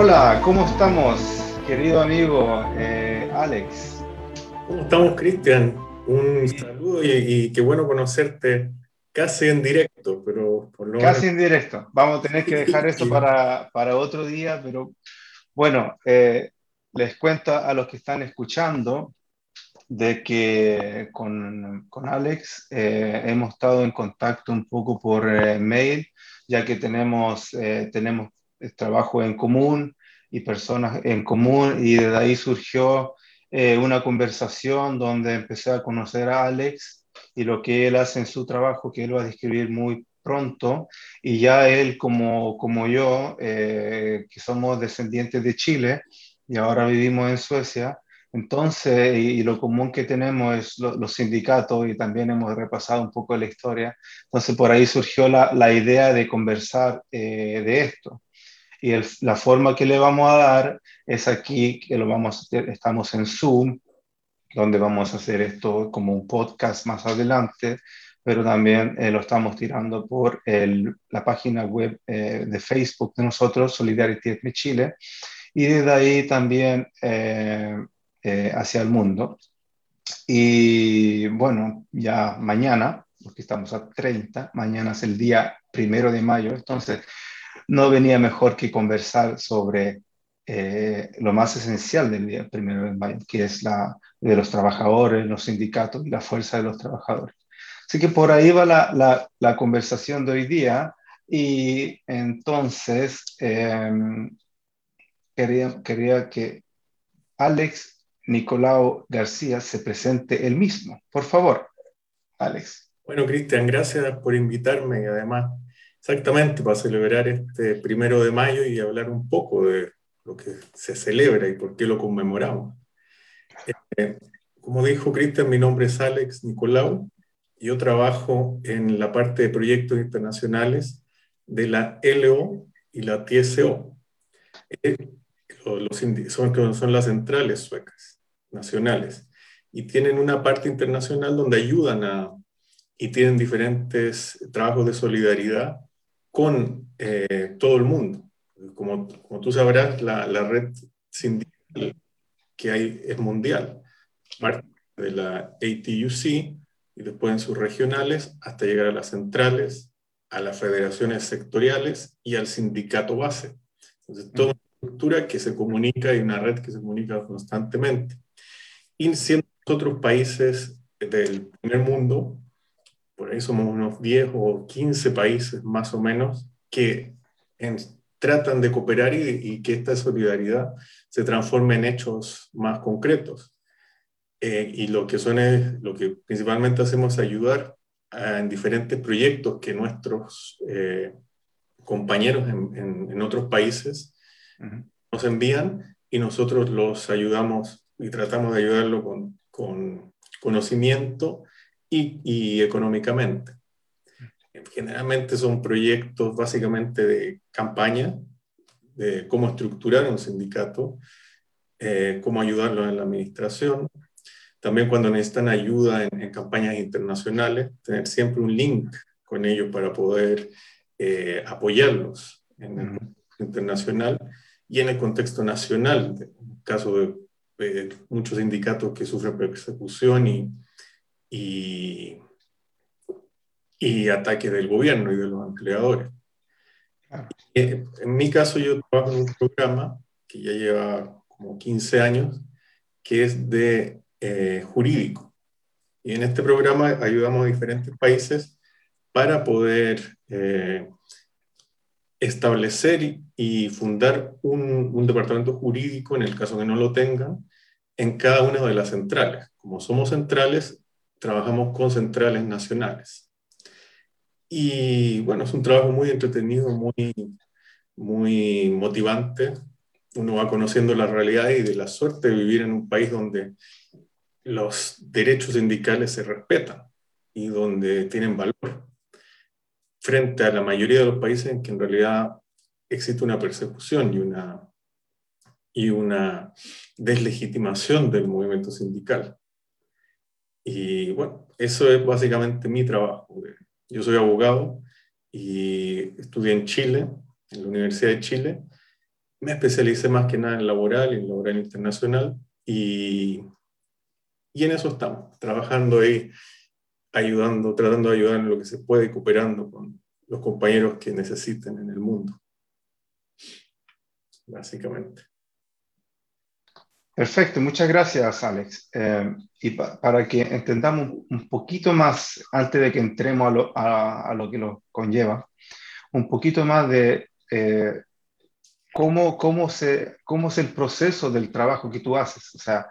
Hola, ¿cómo estamos, querido amigo eh, Alex? ¿Cómo estamos, Cristian? Un saludo y, qué bueno conocerte casi en directo, pero por lo Casi en directo. Vamos a tener que dejar eso para, para otro día, pero bueno, eh, les cuento a los que están escuchando de que con, con Alex eh, hemos estado en contacto un poco por mail, ya que tenemos, tenemos trabajo en común y personas en común y desde ahí surgió eh, una conversación donde empecé a conocer a Alex y lo que él hace en su trabajo, que él va a describir muy pronto, y ya él como, como yo, eh, que somos descendientes de Chile y ahora vivimos en Suecia, entonces, y, lo común que tenemos es los sindicatos y también hemos repasado un poco la historia, entonces por ahí surgió la, la idea de conversar eh, de esto y la forma que le vamos a dar es aquí, que lo vamos a hacer, estamos en Zoom, donde vamos a hacer esto como un podcast más adelante, pero también eh, lo estamos tirando por el, la página web eh, de Facebook de nosotros, Solidarity Etme Chile, y desde ahí también eh, hacia el mundo. Y bueno, ya mañana, porque estamos a 30, mañana es el día primero de mayo, entonces no venía mejor que conversar sobre eh, lo más esencial del día primero de mayo, que es la de los trabajadores, los sindicatos y la fuerza de los trabajadores. Así que por ahí va la, la, conversación de hoy día y entonces em, quería, quería que Alex Nicolau García se presente él mismo. Por favor, Alex. Bueno, Cristian, gracias por invitarme y además Exactamente, para celebrar este primero de mayo y hablar un poco de lo que se celebra y por qué lo conmemoramos. Eh, como dijo Cristian, mi nombre es Alex Nicolau. Yo trabajo en la parte de proyectos internacionales de la LO y la TSO. Eh, son, son las centrales suecas, nacionales, y tienen una parte internacional donde ayudan a, y tienen diferentes trabajos de solidaridad con eh, todo el mundo. Como, como tú sabrás, la, la, red sindical que hay es mundial, parte de la ATUC y después en sus regionales hasta llegar a las centrales, a las federaciones sectoriales y al sindicato base. Entonces, toda una estructura que se comunica y una red que se comunica constantemente. Y siendo otros países del primer mundo, por ahí somos unos 10 o 15 países más o menos que tratan de cooperar y, que esta solidaridad se transforme en hechos más concretos. Eh, y lo que, son es, lo que principalmente hacemos es ayudar en diferentes proyectos que nuestros eh, compañeros en, otros países nos envían y nosotros los ayudamos y tratamos de ayudarlo con, con conocimiento y, económicamente. Generalmente son proyectos básicamente de campaña, de cómo estructurar un sindicato, eh, cómo ayudarlos en la administración. También cuando necesitan ayuda en, campañas internacionales, tener siempre un link con ellos para poder eh, apoyarlos en el contexto internacional y en el contexto nacional, en el caso de eh, muchos sindicatos que sufren persecución y, y, y ataques del gobierno y de los empleadores. Eh, en mi caso, yo trabajo en un programa que ya lleva como 15 años, que es de eh, jurídico. Y en este programa ayudamos a diferentes países para poder eh, establecer y fundar un, un, departamento jurídico, en el caso que no lo tengan, en cada una de las centrales. Como somos centrales, trabajamos con centrales nacionales. Y bueno, es un trabajo muy entretenido, muy, muy motivante. Uno va conociendo la realidad y de la suerte de vivir en un país donde los derechos sindicales se respetan y donde tienen valor, frente a la mayoría de los países en que en realidad existe una persecución y una, y una deslegitimación del movimiento sindical. Y bueno, eso es básicamente mi trabajo. Yo soy abogado y estudié en Chile, en la Universidad de Chile, me especialicé más que nada en laboral en laboral internacional y, y en eso estamos, trabajando ahí, ayudando, tratando de ayudar en lo que se puede cooperando con los compañeros que necesiten en el mundo, básicamente. Perfecto, muchas gracias Alex. Eh, y para que entendamos un poquito más, antes de que entremos a lo, a, lo que lo conlleva, un poquito más de eh, cómo, cómo, se, cómo es el proceso del trabajo que tú haces. O sea,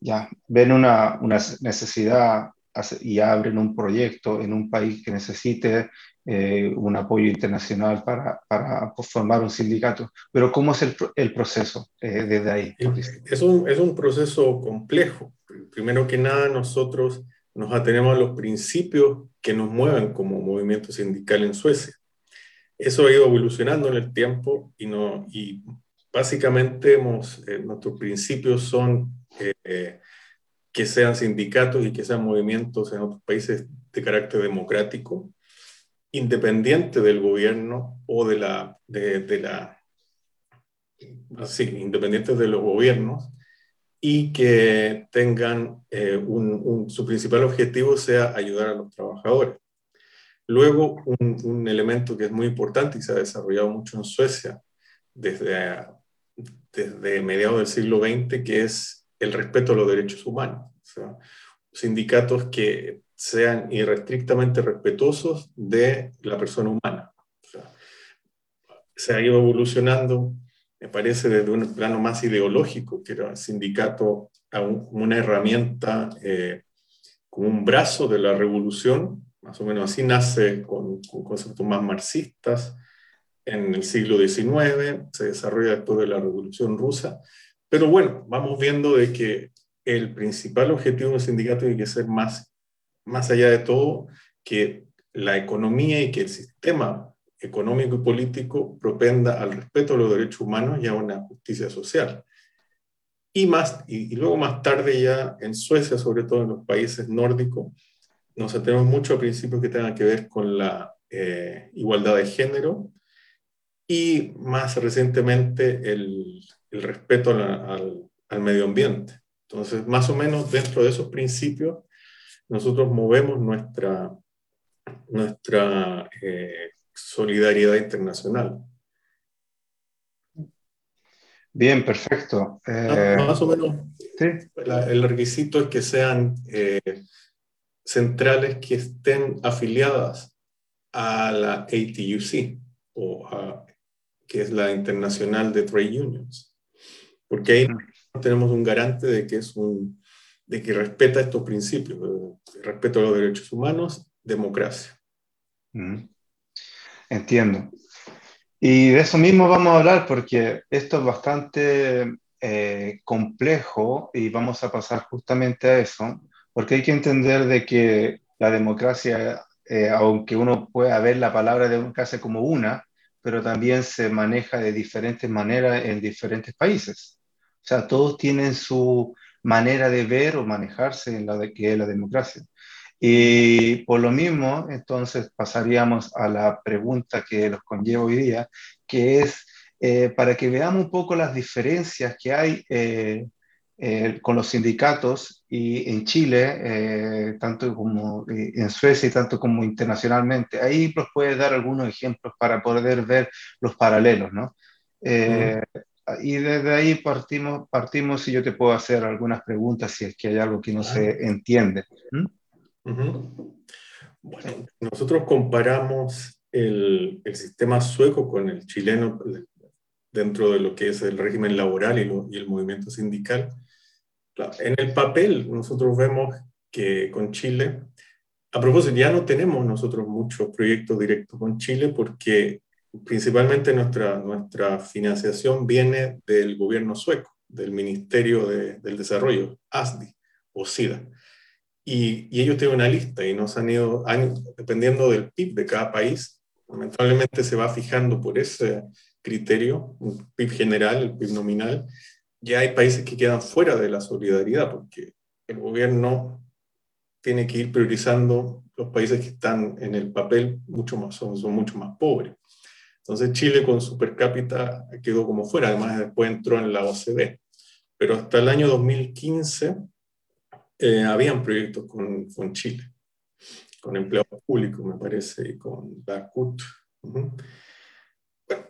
ya ven una, una necesidad y abren un proyecto en un país que necesite eh, un apoyo internacional para, para, formar un sindicato. Pero ¿cómo es el, proceso eh, desde ahí? Es un, es un proceso complejo. Primero que nada, nosotros nos atenemos a los principios que nos mueven como movimiento sindical en Suecia. Eso ha ido evolucionando en el tiempo y, no, y básicamente hemos, eh, nuestros principios son que sean sindicatos y que sean movimientos en otros países de carácter democrático, independiente del gobierno o de la, de, la, sí, independientes de los gobiernos y que tengan eh, un, su principal objetivo sea ayudar a los trabajadores. Luego, un, un, elemento que es muy importante y se ha desarrollado mucho en Suecia desde, desde mediados del siglo XX, que es el respeto a los derechos humanos. O sea, sindicatos que sean irrestrictamente respetuosos de la persona humana. se ha ido evolucionando, me parece, desde un plano más ideológico, que era el sindicato como una herramienta, eh, como un brazo de la revolución, más o menos así nace con, con conceptos más marxistas. En el siglo XIX, se desarrolla después de la Revolución Rusa, pero bueno, vamos viendo de que el principal objetivo de un sindicato tiene que ser más más allá de todo, que la economía y que el sistema económico y político propenda al respeto a los derechos humanos y a una justicia social. Y, más, y, luego más tarde ya en Suecia, sobre todo en los países nórdicos, nos atendemos mucho a principios que tengan que ver con la eh, igualdad de género y más recientemente el, el respeto al, al medio ambiente. Entonces, más o menos dentro de esos principios nosotros movemos nuestra, nuestra eh, solidaridad internacional. Bien, perfecto. Eh, más o menos, el requisito es que sean eh, centrales que estén afiliadas a la ATUC, o que es la Internacional de Trade Unions, porque ahí mm. tenemos un garante de que es un, de que respeta estos principios, respeto a los derechos humanos, democracia. Entiendo. Y de eso mismo vamos a hablar porque esto es bastante eh, complejo y vamos a pasar justamente a eso, porque hay que entender de que la democracia, eh, aunque uno pueda ver la palabra democracia como una, pero también se maneja de diferentes maneras en diferentes países. O sea, todos tienen su, manera de ver o manejarse en la de, que es la democracia. Y por lo mismo, entonces pasaríamos a la pregunta que los conlleva hoy día, que es eh, para que veamos un poco las diferencias que hay eh, eh, con los sindicatos y en Chile, tanto como en Suecia y tanto como internacionalmente. Ahí nos puede dar algunos ejemplos para poder ver los paralelos, ¿no? Y desde ahí partimos, partimos y yo te puedo hacer algunas preguntas si es que hay algo que no se entiende. Bueno, nosotros comparamos el, el, sistema sueco con el chileno dentro de lo que es el régimen laboral y, y el movimiento sindical. En el papel nosotros vemos que con Chile, a propósito, ya no tenemos nosotros muchos proyectos directos con Chile porque principalmente nuestra, nuestra financiación viene del gobierno sueco, del Ministerio del Desarrollo, ASDI o SIDA. Y, ellos tienen una lista y nos han ido, dependiendo del PIB de cada país, lamentablemente se va fijando por ese criterio, un PIB general, el PIB nominal. Ya hay países que quedan fuera de la solidaridad porque el gobierno tiene que ir priorizando los países que están en el papel mucho más, son mucho más pobres. Entonces Chile con su per cápita quedó como fuera, además después entró en la OCDE. Pero hasta el año 2015 eh, habían proyectos con, Chile, con empleados públicos, me parece, y con la CUT.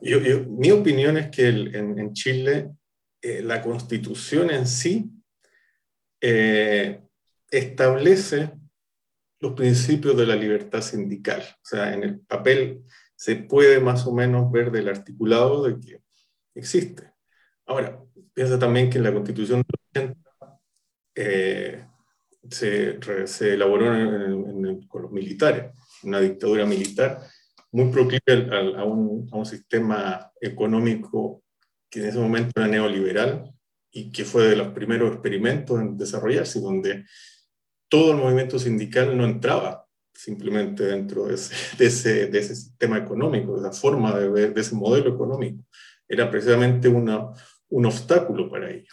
mi opinión es que en, Chile eh, la constitución en sí eh, establece los principios de la libertad sindical. O sea, en el papel se puede más o menos ver del articulado de que existe. Ahora, piensa también que en la constitución de 80 eh, se, elaboró con los militares, una dictadura militar muy proclive a un sistema económico que en ese momento era neoliberal y que fue de los primeros experimentos en desarrollarse, donde todo el movimiento sindical no entraba simplemente dentro de ese, sistema económico, de esa forma de ver, de ese modelo económico. Era precisamente un obstáculo para ello.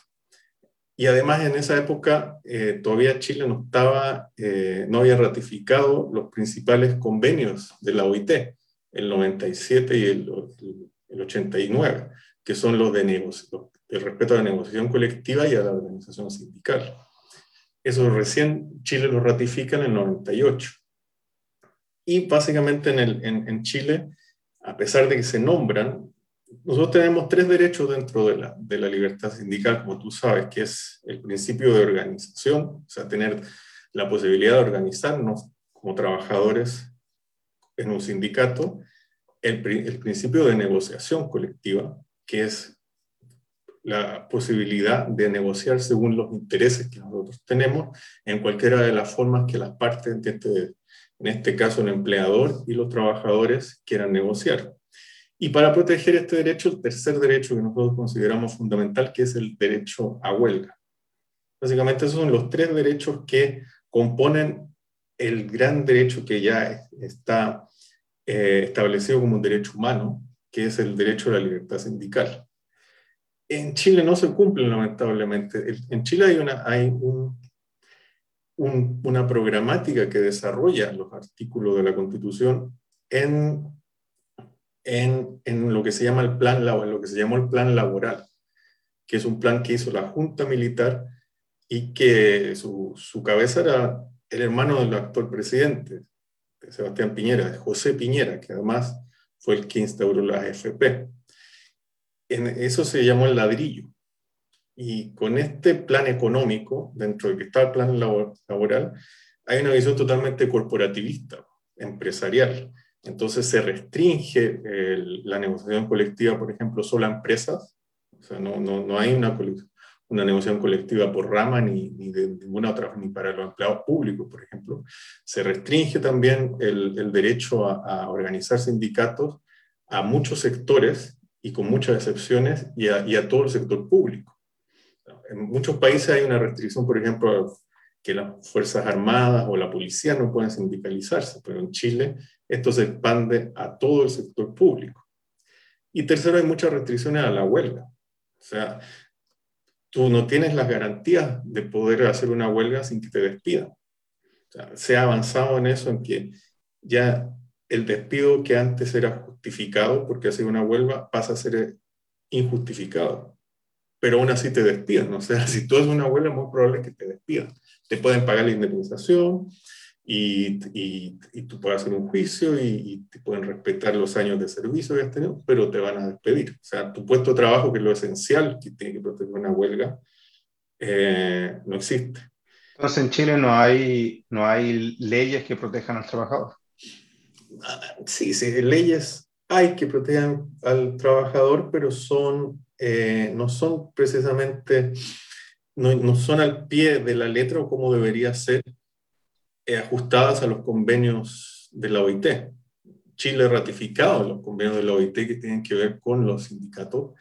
Y además en esa época eh, todavía Chile no, estaba, eh, no había ratificado los principales convenios de la OIT, el 97 y el, el 89, que son los de negocio, el respeto a la negociación colectiva y a la organización sindical. Eso recién Chile lo ratifica en el 98. Y básicamente en, el, en, Chile, a pesar de que se nombran, nosotros tenemos tres derechos dentro de la, de la libertad sindical, como tú sabes, que es el principio de organización, o sea, tener la posibilidad de organizarnos como trabajadores en un sindicato, el, el principio de negociación colectiva, que es la posibilidad de negociar según los intereses que nosotros tenemos en cualquiera de las formas que las partes, este, en este caso el empleador y los trabajadores, quieran negociar. Y para proteger este derecho, el tercer derecho que nosotros consideramos fundamental, que es el derecho a huelga. Básicamente esos son los tres derechos que componen el gran derecho que ya está eh, establecido como un derecho humano, que es el derecho a la libertad sindical en Chile no se cumplen, lamentablemente. En Chile hay una, hay un, una programática que desarrolla los artículos de la Constitución en, en, en, lo que se llama el plan lo que se llamó el plan laboral, que es un plan que hizo la Junta Militar y que su, su cabeza era el hermano del actual presidente, Sebastián Piñera, José Piñera, que además fue el que instauró la AFP eso se llamó el ladrillo. Y con este plan económico, dentro de que está el plan laboral, hay una visión totalmente corporativista, empresarial. Entonces se restringe la negociación colectiva, por ejemplo, solo a empresas. O sea, no, no, no hay una, una negociación colectiva por rama ni, ni, de ninguna otra, ni para los empleados públicos, por ejemplo. Se restringe también el, el derecho a, a, organizar sindicatos a muchos sectores y con muchas excepciones, y a, todo el sector público. En muchos países hay una restricción, por ejemplo, que las Fuerzas Armadas o la policía no pueden sindicalizarse, pero en Chile esto se expande a todo el sector público. Y tercero, hay muchas restricciones a la huelga. O sea, tú no tienes las garantías de poder hacer una huelga sin que te despidan. Sea, se ha avanzado en eso, en que ya el despido que antes era justificado porque hace una huelga pasa a ser injustificado. Pero aún así te despidan. O sea, si tú haces una huelga, es muy probable que te despidan. Te pueden pagar la indemnización y, y, y tú puedes hacer un juicio y, te pueden respetar los años de servicio que has tenido, pero te van a despedir. O sea, tu puesto de trabajo, que es lo esencial que tiene que proteger una huelga, eh, no existe. Entonces en Chile no hay, no hay leyes que protejan al trabajador sí, sí, leyes hay que protejan al trabajador, pero son, eh, no son precisamente, no, no, son al pie de la letra o como debería ser, eh, ajustadas a los convenios de la OIT. Chile ha ratificado los convenios de la OIT que tienen que ver con los sindicatos,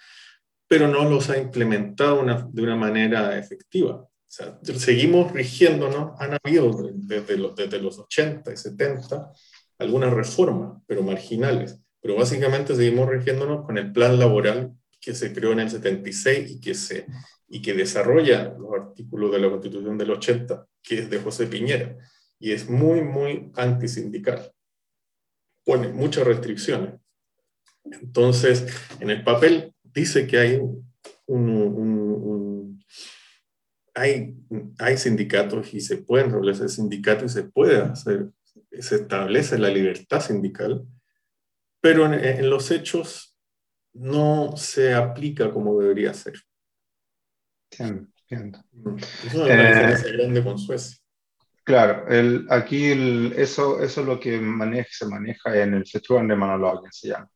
pero no los ha implementado de una manera efectiva. O sea, seguimos rigiéndonos, han habido desde los, desde los 80 y 70 algunas reformas, pero marginales. Pero básicamente seguimos rigiéndonos con el plan laboral que se creó en el 76 y que, se, y que desarrolla los artículos de la Constitución del 80, que es de José Piñera, y es muy, muy antisindical. Pone muchas restricciones. Entonces, en el papel dice que hay un, hay, hay sindicatos y se pueden establecer sindicatos y se puede hacer, se establece la libertad sindical, pero en, los hechos no se aplica como debería ser. Entiendo. Mm. Es una eh, diferencia grande con Suecia. Claro, el, aquí el, eso, eso es lo que maneja, se maneja en el Festival de Manolo, se llama,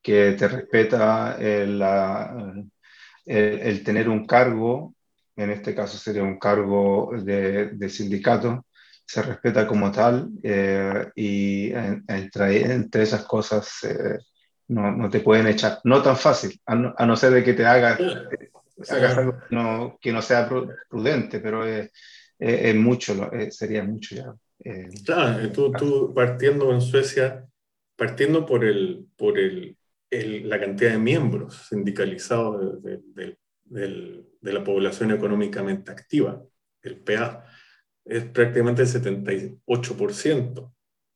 que te respeta el, el, tener un cargo, en este caso sería un cargo de, de sindicato, se respeta como tal eh, y entre, entre, esas cosas eh, no, no, te pueden echar. No tan fácil, a no, ser de que te hagas, hagas algo no, que no sea prudente, pero es, es mucho, sería mucho ya. Eh, claro, tú, tú, partiendo en Suecia, partiendo por, el, por el, la cantidad de miembros sindicalizados de, de, de la población económicamente activa, el PA, es prácticamente el 78%,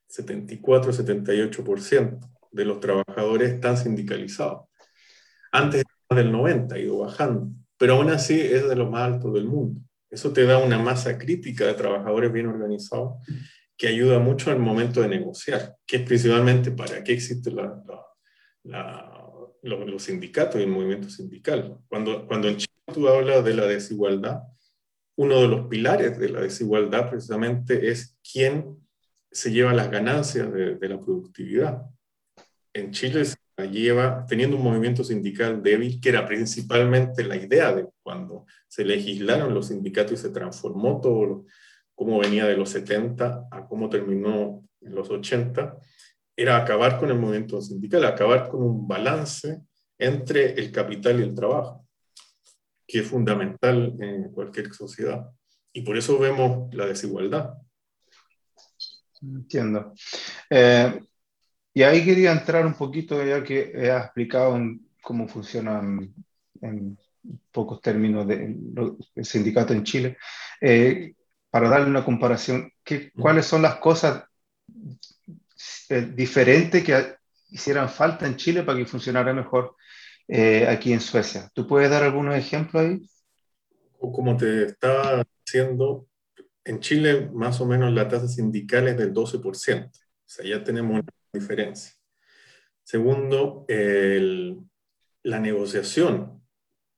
74-78% de los trabajadores están sindicalizados. Antes del 90 ha ido bajando, pero aún así es de lo más alto del mundo. Eso te da una masa crítica de trabajadores bien organizados que ayuda mucho al momento de negociar, que es principalmente para qué existen los, sindicatos y el movimiento sindical. Cuando, cuando en Chile tú hablas de la desigualdad, uno de los pilares de la desigualdad precisamente es quién se lleva las ganancias de, la productividad. En Chile se lleva teniendo un movimiento sindical débil, que era principalmente la idea de cuando se legislaron los sindicatos y se transformó todo, cómo venía de los 70 a cómo terminó en los 80, era acabar con el movimiento sindical, acabar con un balance entre el capital y el trabajo que es fundamental en cualquier sociedad. Y por eso vemos la desigualdad. Entiendo. Eh, y ahí quería entrar un poquito, ya que has explicado cómo funciona en, pocos términos de, el sindicato en Chile, eh, para darle una comparación, ¿qué, ¿cuáles son las cosas eh, diferentes que hicieran falta en Chile para que funcionara mejor eh, aquí en Suecia. ¿Tú puedes dar algunos ejemplos ahí? Como te estaba diciendo, en Chile más o menos la tasa sindical es del 12%, o sea, ya tenemos una diferencia. Segundo, la negociación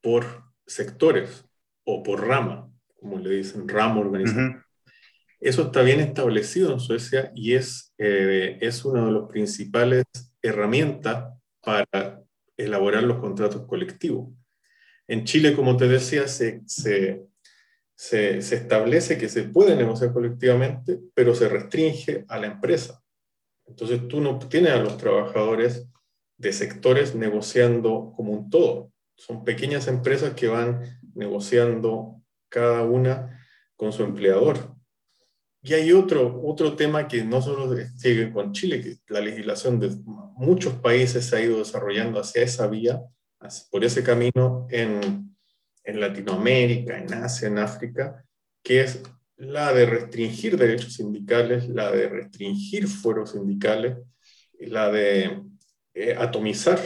por sectores o por rama, como le dicen, rama organización. Eso está bien establecido en Suecia y es, eh, es una de las principales herramientas para elaborar los contratos colectivos. En Chile, como te decía, se, se, se, establece que se puede negociar colectivamente, pero se restringe a la empresa. Entonces tú no tienes a los trabajadores de sectores negociando como un todo. Son pequeñas empresas que van negociando cada una con su empleador. Y hay otro, otro tema que no solo sigue con Chile, que la legislación de muchos países se ha ido desarrollando hacia esa vía, por ese camino en, en Latinoamérica, en Asia, en África, que es la de restringir derechos sindicales, la de restringir foros sindicales, la de eh, atomizar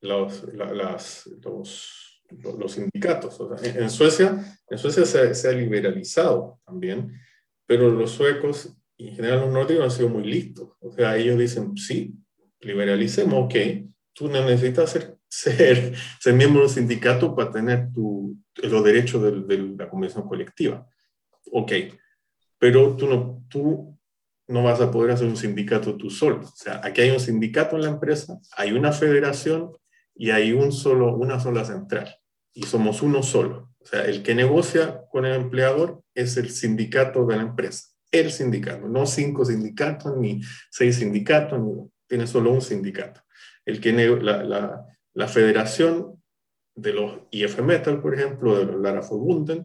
los, las, los, los, sindicatos. en, Suecia, en Suecia se, se, ha liberalizado también pero los suecos y en general los nórdicos han sido muy listos. O sea, ellos dicen, sí, liberalicemos, ok, tú no necesitas ser, ser, ser miembro de un sindicato para tener tu, los derechos de, de, la convención colectiva. Ok, pero tú no, tú no vas a poder hacer un sindicato tú solo. O sea, aquí hay un sindicato en la empresa, hay una federación y hay un solo, una sola central. Y somos uno solo. O sea, el que negocia con el empleador es el sindicato de la empresa, el sindicato, no cinco sindicatos ni seis sindicatos, tiene solo un sindicato. El que la, la, la, federación de los IF Metal, por ejemplo, de los Lara Fogunden,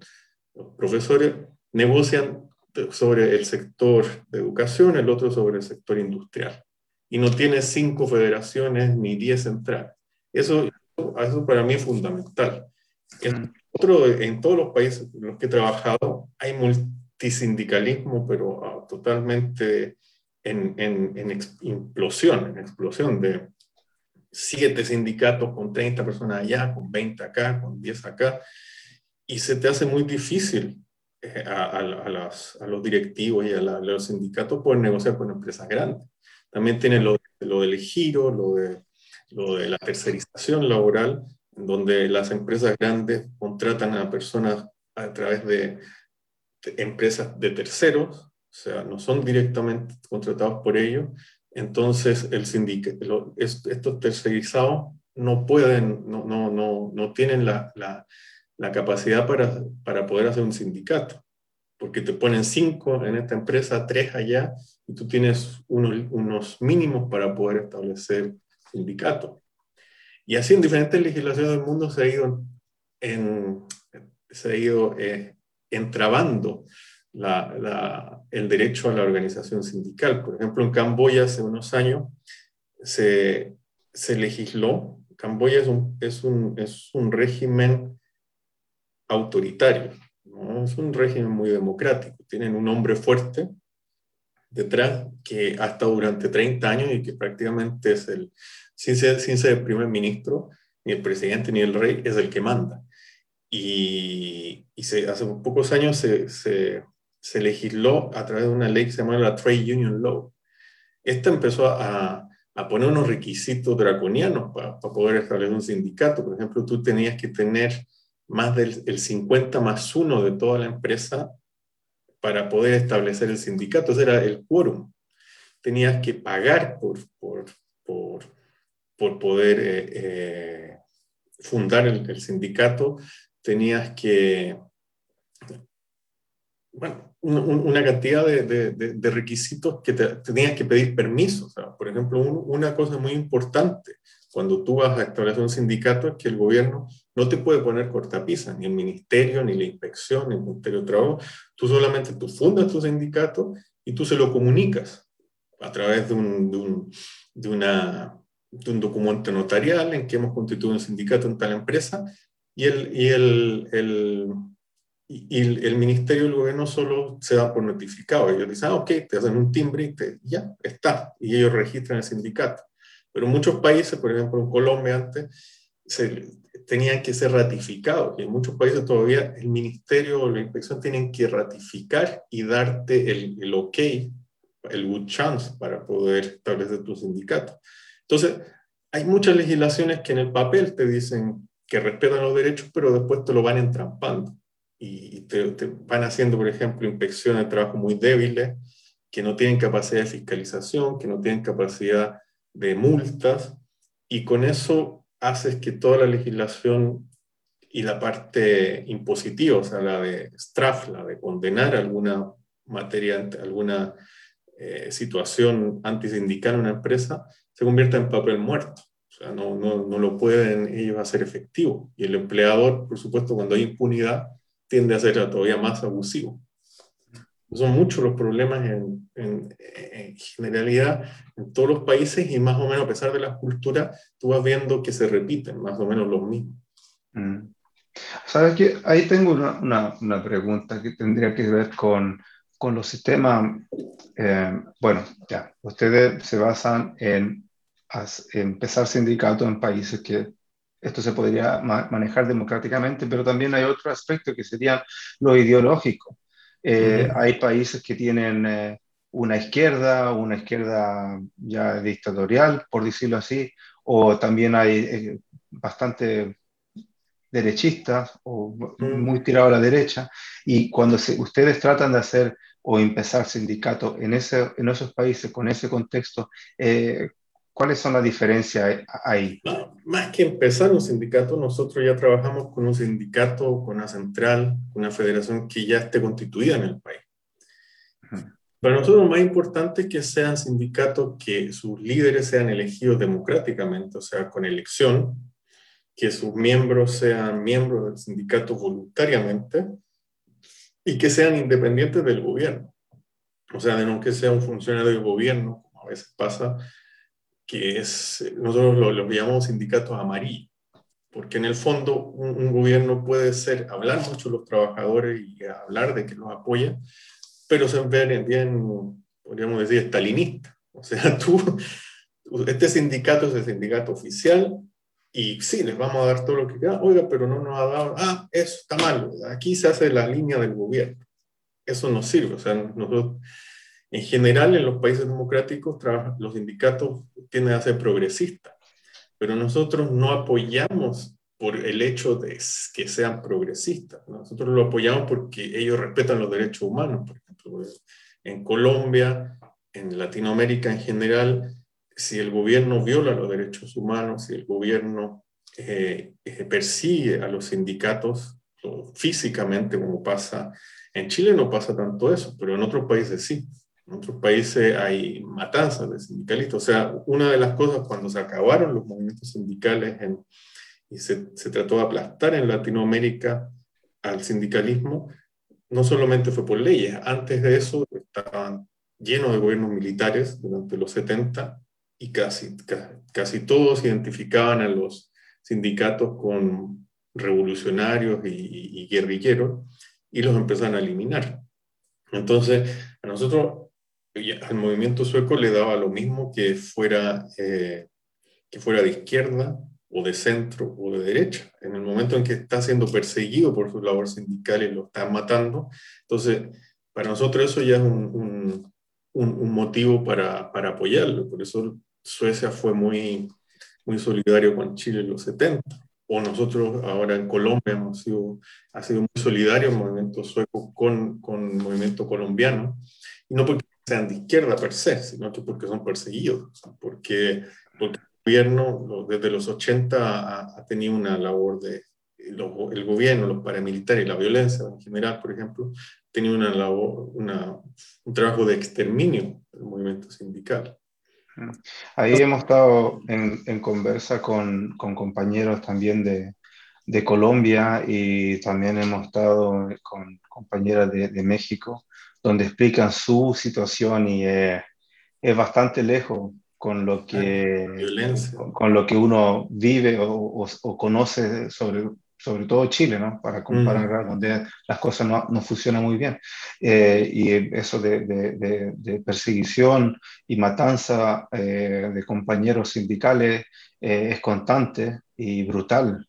los profesores negocian sobre el sector de educación, el otro sobre el sector industrial. Y no tiene cinco federaciones ni diez centrales. Eso, eso para mí es fundamental. Mm. Otro, en todos los países en los que he trabajado hay multisindicalismo, pero ah, totalmente en, en, en, explosión, en explosión de, siete sindicatos con 30 personas allá, con 20 acá, con 10 acá, y se te hace muy difícil eh, a, los directivos y a, los sindicatos poder negociar con empresas grandes. También tiene lo, lo del giro, lo de, lo de la tercerización laboral, donde las empresas grandes contratan a personas a través de, empresas de terceros, o sea, no son directamente contratados por ellos, entonces el sindicato, estos tercerizados no pueden, no, no, no, no tienen la, la, la capacidad para, para, poder hacer un sindicato, porque te ponen cinco en esta empresa, tres allá, y tú tienes unos, unos mínimos para poder establecer sindicato. Y así en diferentes legislaciones del mundo se ha ido, en, se ha ido eh, entrabando la, la, el derecho a la organización sindical. Por ejemplo, en Camboya hace unos años se, se legisló, Camboya es un, es un, es un régimen autoritario, ¿no? es un régimen muy democrático, tienen un hombre fuerte detrás que ha estado durante 30 años y que prácticamente es el, sin ser, sin ser el primer ministro, ni el presidente, ni el rey, es el que manda. Y, y se, hace pocos años se, se, se, legisló a través de una ley que se llama la Trade Union Law. Esta empezó a, a poner unos requisitos draconianos para, para, poder establecer un sindicato. Por ejemplo, tú tenías que tener más del el 50 más 1 de toda la empresa para poder establecer el sindicato. Ese era el quórum. Tenías que pagar por, por, por, por poder eh, eh, fundar el, sindicato, tenías que, bueno, una cantidad de, requisitos que tenías que pedir permiso. por ejemplo, una cosa muy importante cuando tú vas a establecer un sindicato es que el gobierno no te puede poner cortapisas, ni el ministerio, ni la inspección, ni el Ministerio de Trabajo. Tú solamente tú fundas tu sindicato y tú se lo comunicas a través de, un, de, un, de una de un documento notarial en que hemos constituido un sindicato en tal empresa y el, y el, el, y el, ministerio y el gobierno solo se da por notificado. Ellos dicen, ah, ok, te hacen un timbre y te, ya, está. Y ellos registran el sindicato. Pero en muchos países, por ejemplo en Colombia antes, se, tenían que ser ratificados. Y en muchos países todavía el ministerio o la inspección tienen que ratificar y darte el, el ok, el good chance para poder establecer tu sindicato. Entonces, hay muchas legislaciones que en el papel te dicen que respetan los derechos, pero después te lo van entrampando y te, van haciendo, por ejemplo, inspecciones de trabajo muy débiles, que no tienen capacidad de fiscalización, que no tienen capacidad de multas, y con eso haces que toda la legislación y la parte impositiva, o sea, la de straf, la de condenar alguna materia, alguna eh, situación antisindical en una empresa, se convierte en papel muerto. O sea, no, no, no, lo pueden ellos hacer efectivo. Y el empleador, por supuesto, cuando hay impunidad, tiende a ser todavía más abusivo. Son muchos los problemas en, en, generalidad en todos los países y más o menos a pesar de las culturas, tú vas viendo que se repiten más o menos los mismos. Mm. ¿Sabes qué? Ahí tengo una, una, una, pregunta que tendría que ver con, con los sistemas. Eh, bueno, ya, ustedes se basan en empezar sindicatos en países que esto se podría manejar democráticamente, pero también hay otro aspecto que sería lo ideológico. Eh, hay países que tienen eh, una izquierda, una izquierda ya dictatorial, por decirlo así, o también hay eh, bastante derechistas o muy tirado a la derecha, y cuando ustedes tratan de hacer o empezar sindicatos en, ese, en esos países con ese contexto, ¿Cuáles son las diferencias ahí? más que empezar un sindicato, nosotros ya trabajamos con un sindicato, con una central, con una federación que ya esté constituida en el país. Para nosotros lo más importante es que sean sindicatos que sus líderes sean elegidos democráticamente, o sea, con elección, que sus miembros sean miembros del sindicato voluntariamente y que sean independientes del gobierno. O sea, de no que sea un funcionario del gobierno, como a veces pasa, que es, nosotros lo, lo llamamos sindicatos amarillos, porque en el fondo un, gobierno puede ser, hablar mucho los trabajadores y hablar de que los apoya, pero ser bien, bien, podríamos decir, estalinista. O sea, tú, este sindicato es el sindicato oficial y sí, les vamos a dar todo lo que queda, oiga, pero no nos ha dado, ah, eso está mal, aquí se hace la línea del gobierno. Eso no sirve, o sea, nosotros, en general en los países democráticos los sindicatos tienden a ser progresistas, pero nosotros no apoyamos por el hecho de que sean progresistas, nosotros lo apoyamos porque ellos respetan los derechos humanos, por ejemplo, en Colombia, en Latinoamérica en general, si el gobierno viola los derechos humanos, si el gobierno eh, eh, persigue a los sindicatos físicamente, como pasa en Chile, no pasa tanto eso, pero en otros países sí. En otros países hay matanzas de sindicalistas. O sea, una de las cosas cuando se acabaron los movimientos sindicales y se, se trató de aplastar en Latinoamérica al sindicalismo, no solamente fue por leyes, antes de eso estaban llenos de gobiernos militares durante los 70 y casi, casi todos identificaban a los sindicatos con revolucionarios y, guerrilleros y los empezaron a eliminar. Entonces, a nosotros, al movimiento sueco le daba lo mismo que fuera, eh, que fuera de izquierda o de centro o de derecha. En el momento en que está siendo perseguido por su labor sindical y lo están matando, entonces, para nosotros eso ya es un, un, motivo para, para, apoyarlo. Por eso Suecia fue muy, muy solidario con Chile en los 70. O nosotros ahora en Colombia hemos sido, ha sido muy solidario el movimiento sueco con, con el movimiento colombiano. Y no porque sean de izquierda per se, sino que porque son perseguidos. Porque, porque el gobierno desde los 80 ha, ha tenido una labor de, el gobierno, los paramilitares, la violencia en general, por ejemplo, tenía una labor, una, un trabajo de exterminio del movimiento sindical. Ahí hemos estado en, en conversa con, con, compañeros también de, de, Colombia y también hemos estado con compañeras de, de México, donde explican su situación y es bastante lejos con lo que, con, con, lo que uno vive o, o, o conoce sobre, sobre todo Chile, ¿no? Para comparar, donde las cosas no, no funcionan muy bien. Eh, y eso de, de, de, perseguión y matanza eh, de compañeros sindicales eh, es constante y brutal.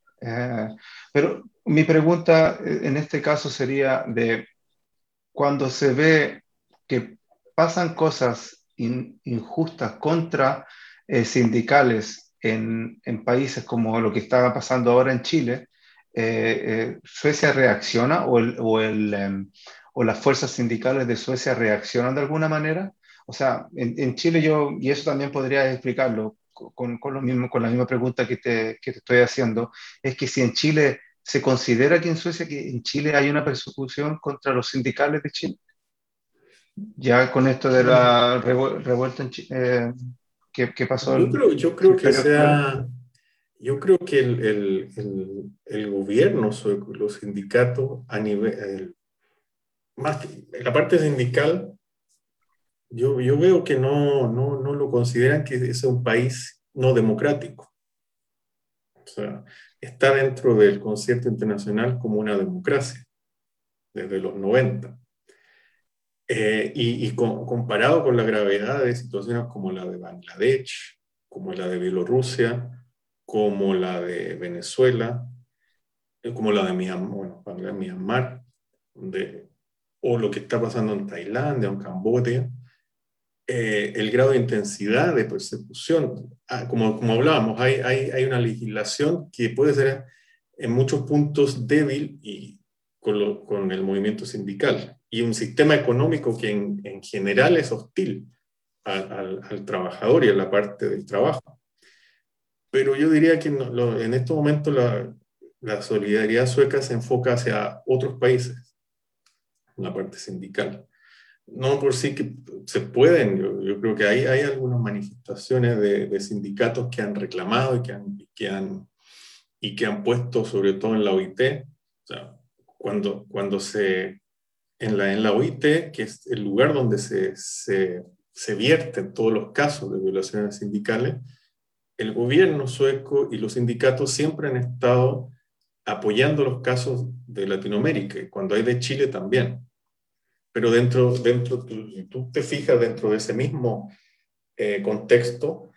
pero mi pregunta en este caso sería de cuando se ve que pasan cosas injustas contra sindicales en, en, países como lo que estaba pasando ahora en Chile, eh, eh, Suecia reacciona o, el, o, el, em, o, las fuerzas sindicales de Suecia reaccionan de alguna manera? O sea, en, en Chile yo, y eso también podría explicarlo con, con, lo mismo, con la misma pregunta que te, que te estoy haciendo, es que si en Chile se considera que en Suecia, que en Chile hay una persecución contra los sindicales de Chile. Ya con esto de la revuelta en Chile, eh, ¿qué, ¿qué, pasó? Yo creo, yo creo que sea yo creo que el, el, el, gobierno, los sindicatos, a nivel, más la parte sindical, yo, yo veo que no, no, no lo consideran que es un país no democrático. O sea, está dentro del concierto internacional como una democracia, desde los 90. Eh, y, comparado con la gravedad de situaciones como la de Bangladesh, como la de Bielorrusia, como la de Venezuela, eh, como la de Myanmar, bueno, Myanmar o lo que está pasando en Tailandia en Camboya, eh, el grado de intensidad de persecución, ah, como, como hablábamos, hay, hay, hay, una legislación que puede ser en muchos puntos débil y con, con el movimiento sindical y un sistema económico que en, en general es hostil al, al, trabajador y a la parte del trabajo pero yo diría que en estos momentos la, la, solidaridad sueca se enfoca hacia otros países, la parte sindical. No por sí que se pueden, yo, creo que hay, hay algunas manifestaciones de, de, sindicatos que han reclamado y que han, que han, y que han puesto sobre todo en la OIT, o cuando, cuando se, en la, en la OIT, que es el lugar donde se, se, se vierten todos los casos de violaciones sindicales, el gobierno sueco y los sindicatos siempre han estado apoyando los casos de Latinoamérica, y cuando hay de Chile también. Pero dentro, dentro tú, tú te fijas dentro de ese mismo eh, contexto,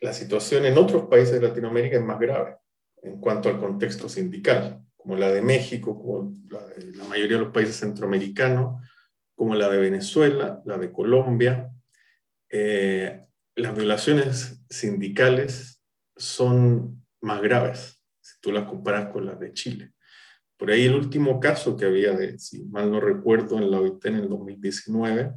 la situación en otros países de Latinoamérica es más grave en cuanto al contexto sindical, como la de México, como la mayoría de los países centroamericanos, como la de Venezuela, la de Colombia. Eh, las violaciones sindicales son más graves si tú las comparas con las de Chile. Por ahí el último caso que había, de, si mal no recuerdo, en la OIT en el 2019,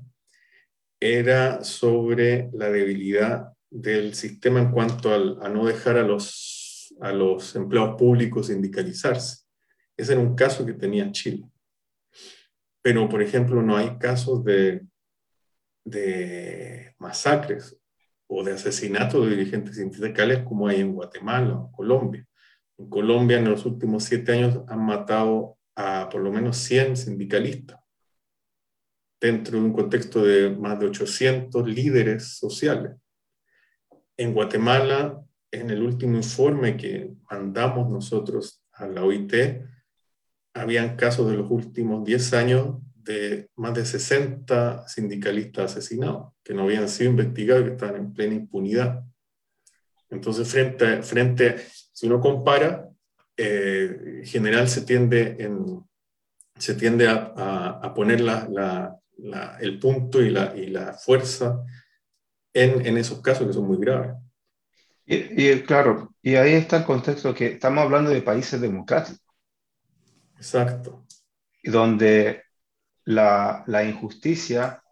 era sobre la debilidad del sistema en cuanto a no dejar a los, a los empleados públicos sindicalizarse. Ese era un caso que tenía Chile. Pero, por ejemplo, no hay casos de, de masacres o de asesinatos de dirigentes sindicales como hay en Guatemala o Colombia. En Colombia, en los últimos siete años, han matado a por lo menos 100 sindicalistas, dentro de un contexto de más de 800 líderes sociales. En Guatemala, en el último informe que mandamos nosotros a la OIT, habían casos de los últimos 10 años de más de 60 sindicalistas asesinados, que no habían sido investigados que estaban en plena impunidad. Entonces, frente, frente si uno compara, eh, en general se tiende, en, se tiende a, a, poner la, la, el punto y la, y la fuerza en, en, esos casos que son muy graves. Y, y, claro, y ahí está el contexto que estamos hablando de países democráticos. Exacto. Donde la, la injusticia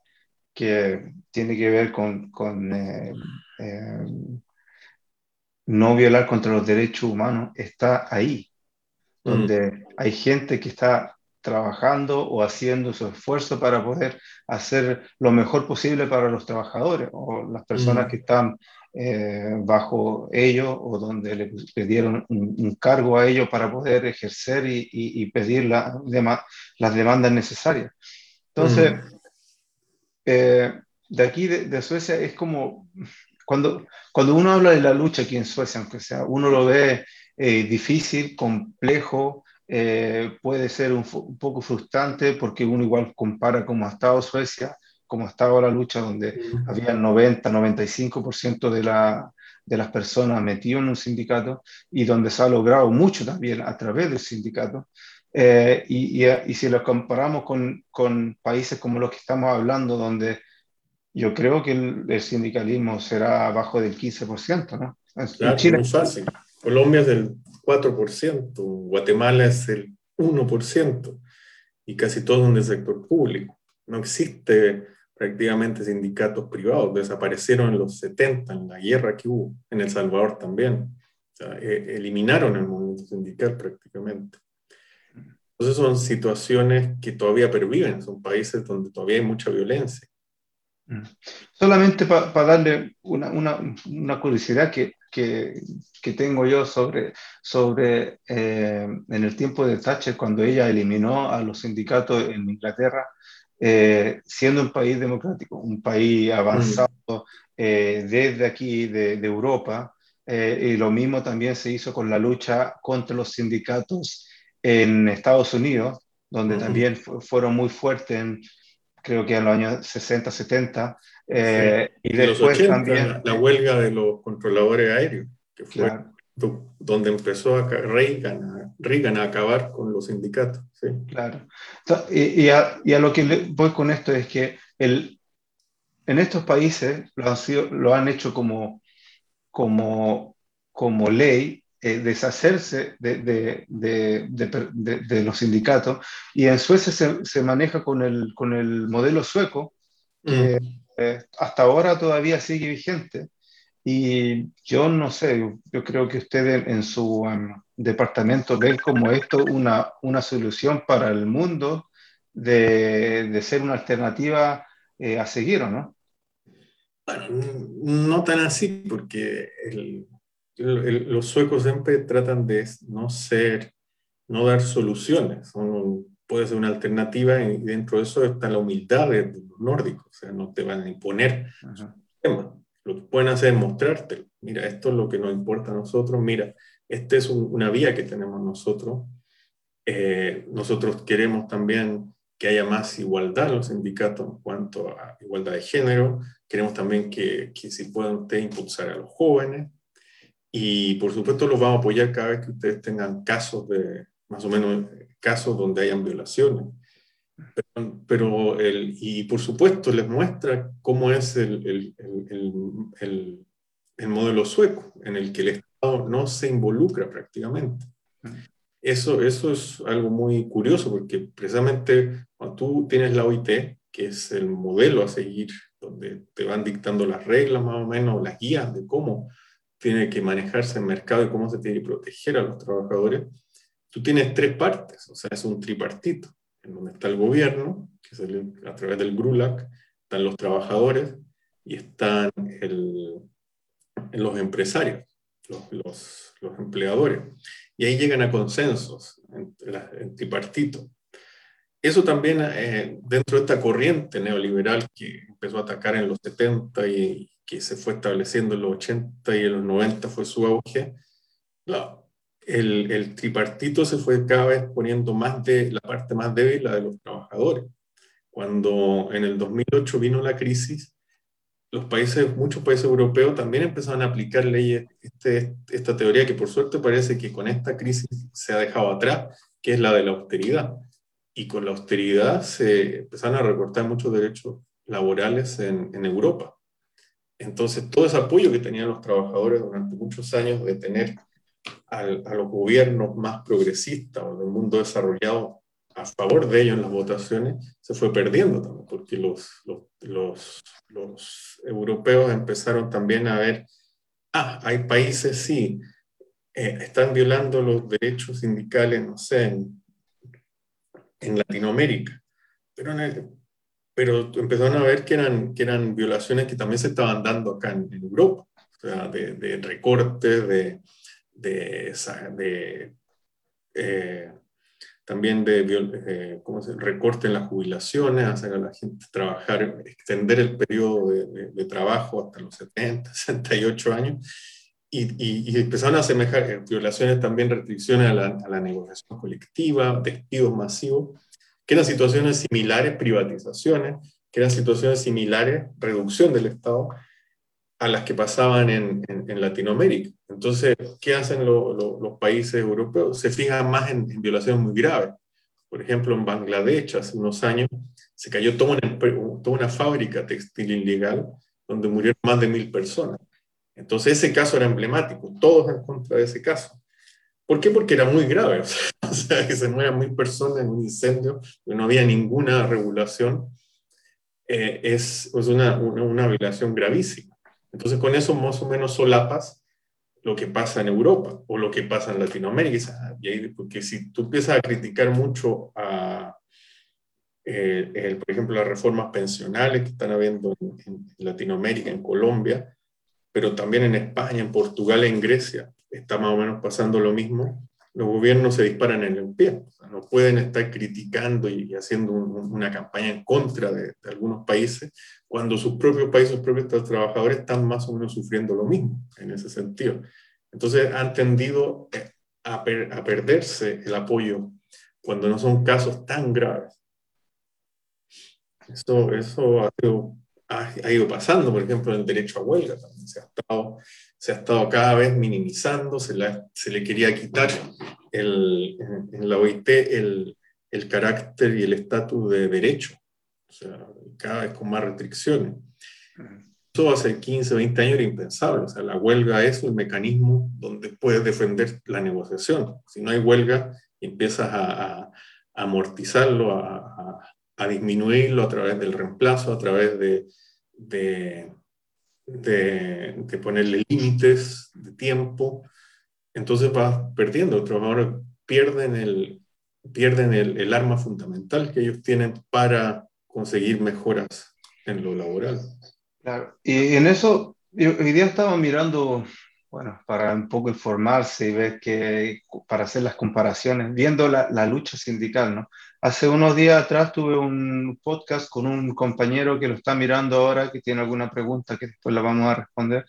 que tiene que ver con, con eh, eh, no violar contra los derechos humanos está ahí, donde hay gente que está trabajando o haciendo su esfuerzo para poder hacer lo mejor posible para los trabajadores o las personas que están eh, bajo ellos o donde le, dieron un, cargo a ellos para poder ejercer y, pedir la, las demandas necesarias. Entonces, eh, de aquí, de, Suecia, es como cuando, cuando uno habla de la lucha aquí en Suecia, aunque sea, uno lo ve eh, difícil, complejo, eh, puede ser un, poco frustrante porque uno igual compara cómo ha estado Suecia, cómo ha estado la lucha donde había 90, 95% de, la, de las personas metidas en un sindicato y donde se ha logrado mucho también a través del sindicato. Eh, y, y, y, si lo comparamos con, con, países como los que estamos hablando, donde yo creo que el, sindicalismo será abajo del 15%, ¿no? Claro, Chile muy fácil. Colombia es del 4%, Guatemala es el 1%, y casi todo en el sector público. No existe prácticamente sindicatos privados, desaparecieron en los 70, en la guerra que hubo, en El Salvador también. O sea, e, eliminaron el movimiento sindical prácticamente. Entonces son situaciones que todavía perviven, son países donde todavía hay mucha violencia. Mm. Solamente para darle una, una, una curiosidad que, que, que, tengo yo sobre, sobre eh, en el tiempo de Thatcher, cuando ella eliminó a los sindicatos en Inglaterra, eh, siendo un país democrático, un país avanzado mm. eh, desde aquí de, de Europa, y lo mismo también se hizo con la lucha contra los sindicatos en Estados Unidos, donde también fueron muy fuertes en creo que en los años 60, 70. Eh, y después también... La huelga de los controladores aéreos, que fue donde empezó a Reagan, Reagan, a acabar con los sindicatos. ¿sí? Claro. Y, a, y, a, lo que voy con esto es que el, en estos países lo han, sido, lo han hecho como, como, como ley eh, deshacerse de, de, de, de, los sindicatos. Y en Suecia se, se, maneja con el, con el modelo sueco, que mm. eh, hasta ahora todavía sigue vigente. Y yo no sé, yo creo que ustedes en su um, departamento ven como esto una, una solución para el mundo de, ser una alternativa eh, a seguir, ¿o no? Bueno, no tan así, porque el, los suecos siempre tratan de no ser, no dar soluciones. puede ser una alternativa y dentro de eso está la humildad de, los nórdicos. O sea, no te van a imponer su tema. Lo que pueden hacer es mostrarte, mira, esto es lo que nos importa a nosotros, mira, esta es una vía que tenemos nosotros. Eh, nosotros queremos también que haya más igualdad en los sindicatos en cuanto a igualdad de género. Queremos también que, que si puedan ustedes impulsar a los jóvenes. Y por supuesto los vamos a apoyar cada vez que ustedes tengan casos de, más o menos, casos donde hayan violaciones. Pero, el, y por supuesto les muestra cómo es el, el, el, el, modelo sueco, en el que el Estado no se involucra prácticamente. Eso, eso es algo muy curioso, porque precisamente cuando tú tienes la OIT, que es el modelo a seguir, donde te van dictando las reglas más o menos, las guías de cómo tiene que manejarse el mercado y cómo se tiene que proteger a los trabajadores, tú tienes tres partes, o sea, es un tripartito en donde está el gobierno, que es a través del GRULAC, están los trabajadores y están los empresarios, los, los, empleadores. Y ahí llegan a consensos en, tripartito. Eso también eh, dentro de esta corriente neoliberal que empezó a atacar en los 70 y que se fue estableciendo en los 80 y en los 90 fue su auge, el, tripartito se fue cada vez poniendo más de la parte más débil, la de los trabajadores. Cuando en el 2008 vino la crisis, los países, muchos países europeos también empezaron a aplicar leyes, este, esta teoría que por suerte parece que con esta crisis se ha dejado atrás, que es la de la austeridad. Y con la austeridad se empezaron a recortar muchos derechos laborales en, en Europa. Entonces, todo ese apoyo que tenían los trabajadores durante muchos años de tener a los gobiernos más progresistas o del mundo desarrollado a favor de ellos en las votaciones, se fue perdiendo también, porque los, los, los, europeos empezaron también a ver, ah, hay países, sí, eh, están violando los derechos sindicales, no sé, en, en Latinoamérica, pero, pero empezaron a ver que eran, que eran violaciones que también se estaban dando acá en, Europa, o sea, de, de recortes, de de, de eh, también de eh, ¿cómo se, recorte en las jubilaciones, hacer a la gente trabajar, extender el periodo de, de, trabajo hasta los 70, 68 años, y, y, empezaron a asemejar eh, violaciones también, restricciones a la, a la, negociación colectiva, despidos masivos, que eran situaciones similares, privatizaciones, que eran situaciones similares, reducción del Estado, a las que pasaban en, en, Latinoamérica. Entonces, ¿qué hacen los países europeos? Se fijan más en, violaciones muy graves. Por ejemplo, en Bangladesh hace unos años se cayó toda una, toda una fábrica textil ilegal donde murieron más de mil personas. Entonces, ese caso era emblemático, todos en contra de ese caso. ¿Por qué? Porque era muy grave, o sea, que se mueran mil personas en un incendio, no había ninguna regulación, eh, es, es una, una, una violación gravísima. Entonces con eso más o menos solapas lo que pasa en Europa o lo que pasa en Latinoamérica. porque si tú empiezas a criticar mucho a, eh, por ejemplo, las reformas pensionales que están habiendo en, Latinoamérica, en Colombia, pero también en España, en Portugal, en Grecia, está más o menos pasando lo mismo, los gobiernos se disparan en el pie. no pueden estar criticando y, haciendo una campaña en contra de, algunos países cuando sus propios países, sus propios trabajadores están más o menos sufriendo lo mismo en ese sentido. Entonces han tendido eh, a, perderse el apoyo cuando no son casos tan graves. Eso, eso ha, ido, ha, ido pasando, por ejemplo, en el derecho a huelga también se ha estado se ha estado cada vez minimizando, se, se le quería quitar el, en, la OIT el, el carácter y el estatus de derecho, o sea, cada vez con más restricciones. Eso hace 15, 20 años era impensable, o sea, la huelga es un mecanismo donde puedes defender la negociación. Si no hay huelga, empiezas a, a amortizarlo, a, a, disminuirlo a través del reemplazo, a través de, de ponerle límites de tiempo, entonces vas perdiendo. Los trabajadores pierden, el, pierden el, el, arma fundamental que ellos tienen para conseguir mejoras en lo laboral. Claro, y en eso, hoy día estaba mirando, bueno, para un poco informarse y ver que, para hacer las comparaciones, viendo la, la lucha sindical, ¿no? Hace unos días atrás tuve un podcast con un compañero que lo está mirando ahora, que tiene alguna pregunta que después la vamos a responder,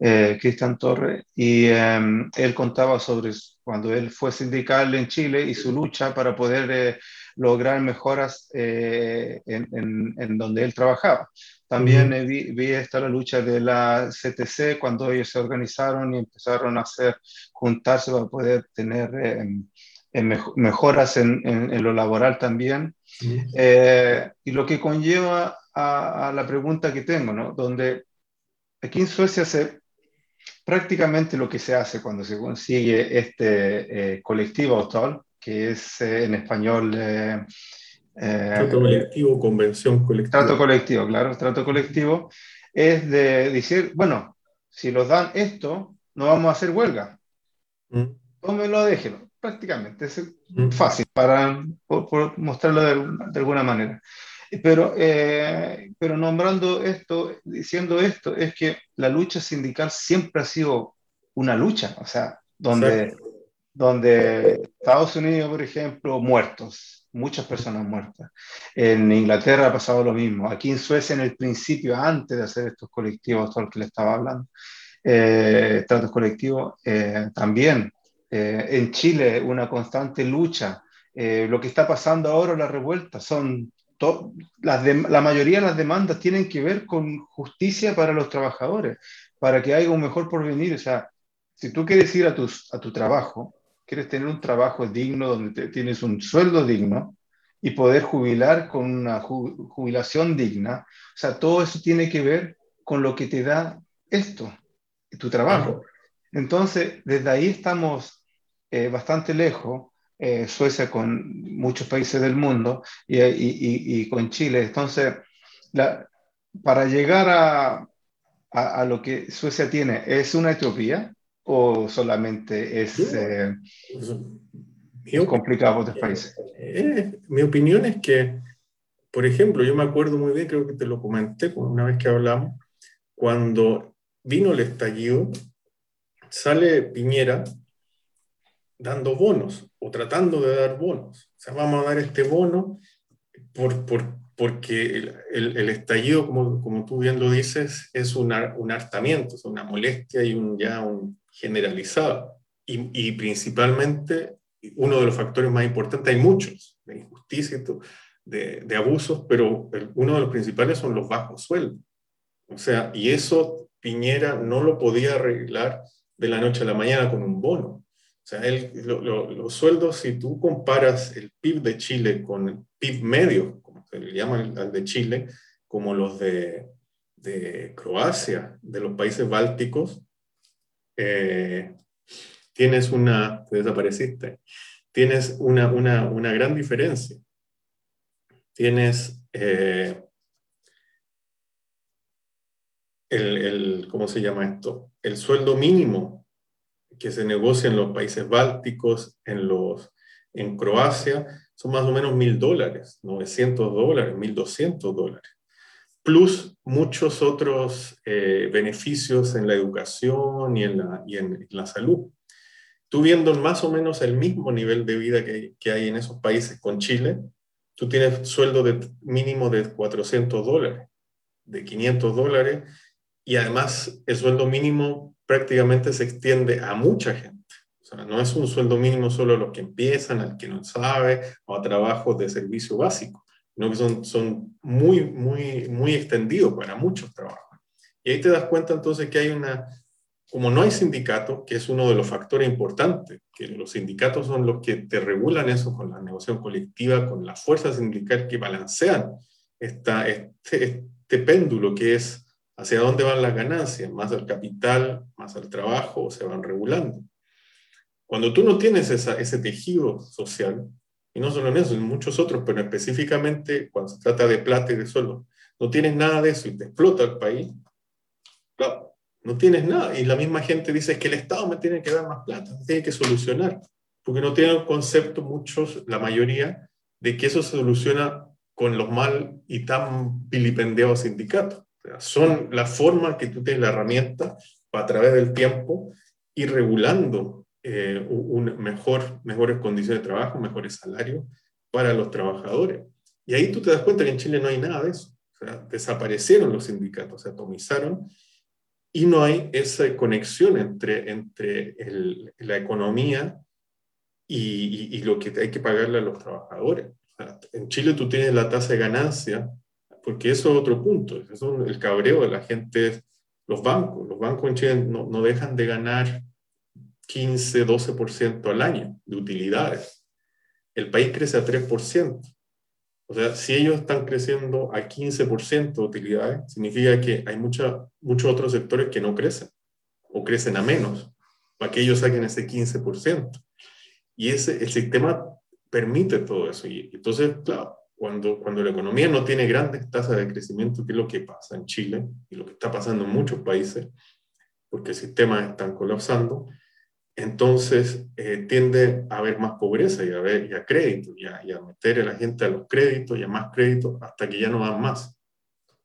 eh, Cristian Torres, y em, él contaba sobre cuando él fue sindical en Chile y su lucha para poder eh, lograr mejoras en, en, donde él trabajaba. También vi, vi, esta la lucha de la CTC cuando ellos se organizaron y empezaron a hacer, juntarse para poder tener mejoras en, en, lo laboral también. y lo que conlleva a, a, la pregunta que tengo, ¿no? Donde aquí en Suecia se prácticamente lo que se hace cuando se consigue este eh, colectivo autor, que es eh, en español... Eh, trato colectivo, convención colectiva. Trato colectivo, claro, trato colectivo, es de decir, bueno, si los dan esto, no vamos a hacer huelga. Mm. Tómelo, déjelo, prácticamente. Es mm. fácil para mostrarlo de, alguna manera. Pero, eh, pero nombrando esto, diciendo esto, es que la lucha sindical siempre ha sido una lucha, o sea, donde, donde Estados Unidos, por ejemplo, muertos, muchas personas muertas. En Inglaterra ha pasado lo mismo. Aquí en Suecia, en el principio, antes de hacer estos colectivos, todo lo que le estaba hablando, eh, tratos colectivos, eh, también eh, en Chile una constante lucha. lo que está pasando ahora, la revuelta, son las la mayoría de las demandas tienen que ver con justicia para los trabajadores, para que haya un mejor porvenir. O sea, si tú quieres ir a, tus, a tu trabajo, quieres tener un trabajo digno donde tienes un sueldo digno y poder jubilar con una jubilación digna, o sea, todo eso tiene que ver con lo que te da esto, tu trabajo. Entonces, desde ahí estamos eh, bastante lejos eh, Suecia con muchos países del mundo y, y, y con Chile. Entonces, la, para llegar a, a, lo que Suecia tiene, ¿es una Etiopía o solamente es, eh, complicado para otros países? Eh, mi opinión es que, por ejemplo, yo me acuerdo muy bien, creo que te lo comenté una vez que hablamos, cuando vino el estallido, sale Piñera dando bonos o tratando de dar bonos. O sea, vamos a dar este bono por, por, porque el, el, estallido, como, como, tú bien lo dices, es un, un hartamiento, es una molestia y un, ya un generalizado. Y, y, principalmente, uno de los factores más importantes, hay muchos, de injusticia, de, de abusos, pero uno de los principales son los bajos sueldos. O sea, y eso Piñera no lo podía arreglar de la noche a la mañana con un bono. O sea, los sueldos, si tú comparas el PIB de Chile con el PIB medio, como se le llama al de Chile, como los de, de Croacia, de los países bálticos, eh, tienes una, te desapareciste, tienes una, una, una gran diferencia. Tienes eh, el, el, ¿cómo se llama esto? El sueldo mínimo que se negocia en los países bálticos, en, los, en Croacia, son más o menos mil dólares, 900 dólares, 1200 dólares, plus muchos otros eh, beneficios en la educación y en la, y en, la salud. Tú viendo más o menos el mismo nivel de vida que, que hay en esos países con Chile, tú tienes sueldo de, mínimo de 400 dólares, de 500 dólares, y además el sueldo mínimo prácticamente se extiende a mucha gente. O sea, no es un sueldo mínimo solo a los que empiezan, al que no sabe, o a trabajos de servicio básico, sino que son, son muy, muy, muy extendidos para muchos trabajos. Y ahí te das cuenta entonces que hay una, como no hay sindicato, que es uno de los factores importantes, que los sindicatos son los que te regulan eso con la negociación colectiva, con la fuerza sindical que balancean esta, este, este péndulo que es hacia dónde van las ganancias, más al capital, más al trabajo, se van regulando. Cuando tú no tienes ese tejido social, y no solo en eso, en muchos otros, pero específicamente cuando se trata de plata y de sueldo, no tienes nada de eso y te explota el país, claro, no tienes nada. Y la misma gente dice que el Estado me tiene que dar más plata, tiene que solucionar, porque no tienen concepto muchos, la mayoría, de que eso se soluciona con los mal y tan vilipendiados sindicatos son la forma que tú tienes la herramienta a través del tiempo ir regulando eh, un mejor, mejores condiciones de trabajo, mejores salarios para los trabajadores. Y ahí tú te das cuenta que en Chile no hay nada de eso. Desaparecieron los sindicatos, se atomizaron y no hay esa conexión entre, entre la economía y, lo que hay que pagarle a los trabajadores. en Chile tú tienes la tasa de ganancia, porque eso es otro punto, eso es el cabreo de la gente, los bancos, los bancos en Chile no, no dejan de ganar 15, 12% al año de utilidades. El país crece a 3%. O sea, si ellos están creciendo a 15% de utilidades, significa que hay mucha, muchos otros sectores que no crecen o crecen a menos para que ellos saquen ese 15%. Y ese, el sistema permite todo eso. Y entonces, claro, cuando, cuando la economía no tiene grandes tasas de crecimiento, que es lo que pasa en Chile y lo que está pasando en muchos países, porque el sistema están colapsando, entonces eh, tiende a haber más pobreza y a, haber, y a crédito, y a, meter a la gente a los créditos y a más créditos hasta que ya no dan más.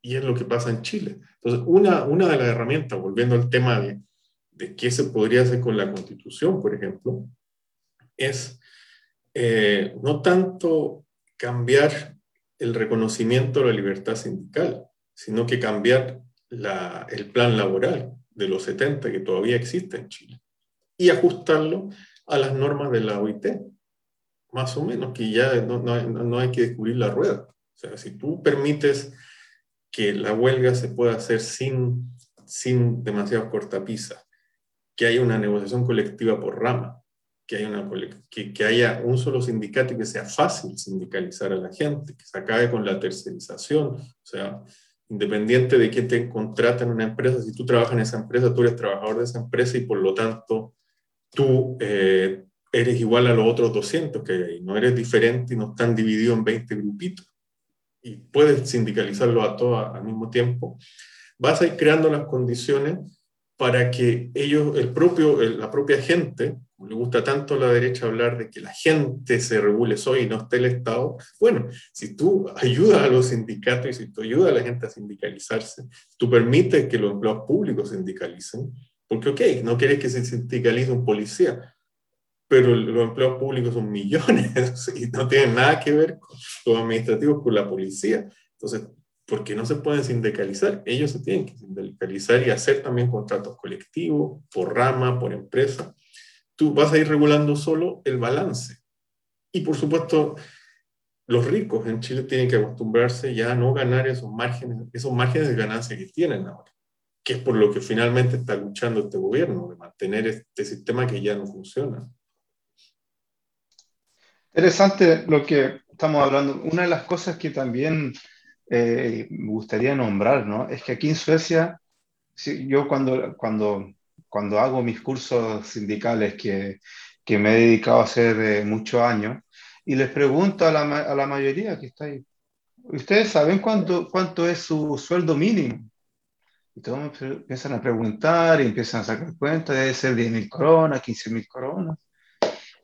Y es lo que pasa en Chile. Entonces, una, una de las herramientas, volviendo al tema de, de qué se podría hacer con la constitución, por ejemplo, es eh, no tanto cambiar el reconocimiento de la libertad sindical, sino que cambiar la, el plan laboral de los 70 que todavía existe en Chile y ajustarlo a las normas de la OIT, más o menos, que ya no, no, no hay que descubrir la rueda. O sea, si tú permites que la huelga se pueda hacer sin, sin demasiado cortapisa, que haya una negociación colectiva por rama, que haya, un solo sindicato y que sea fácil sindicalizar a la gente, que se acabe con la tercerización, o sea, independiente de quién te contrata en una empresa, si tú trabajas en esa empresa, tú eres trabajador de esa empresa y por lo tanto tú eh, eres igual a los otros 200 que no eres diferente y no están divididos en 20 grupitos. Y puedes sindicalizarlo a todos al mismo tiempo. Vas a ir creando las condiciones para que ellos, el propio, la propia gente, le gusta tanto a la derecha hablar de que la gente se regule soy y no esté el Estado, bueno, si tú ayudas a los sindicatos y si tú ayudas a la gente a sindicalizarse, tú permites que los empleados públicos sindicalicen, porque, ok, no quieres que se sindicalice un policía, pero los empleados públicos son millones y no tienen nada que ver con los administrativos con la policía. Entonces, ¿por qué no se pueden sindicalizar? Ellos se tienen que sindicalizar y hacer también contratos colectivos, por rama, por empresa. Tú vas a ir regulando solo el balance. Y por supuesto, los ricos en Chile tienen que acostumbrarse ya a no ganar esos márgenes, esos márgenes de ganancia que tienen ahora que es por lo que finalmente está luchando este gobierno, de mantener este sistema que ya no funciona. Interesante lo que estamos hablando. Una de las cosas que también eh, me gustaría nombrar, ¿no? Es que aquí en Suecia, yo cuando, cuando, cuando hago mis cursos sindicales que, que me he dedicado a hacer eh, muchos años, y les pregunto a la, a la mayoría que está ahí, ¿ustedes saben cuánto, cuánto es su sueldo mínimo? Y todos empiezan a preguntar y empiezan a sacar cuentas, debe ser 10 mil coronas, 15 mil coronas.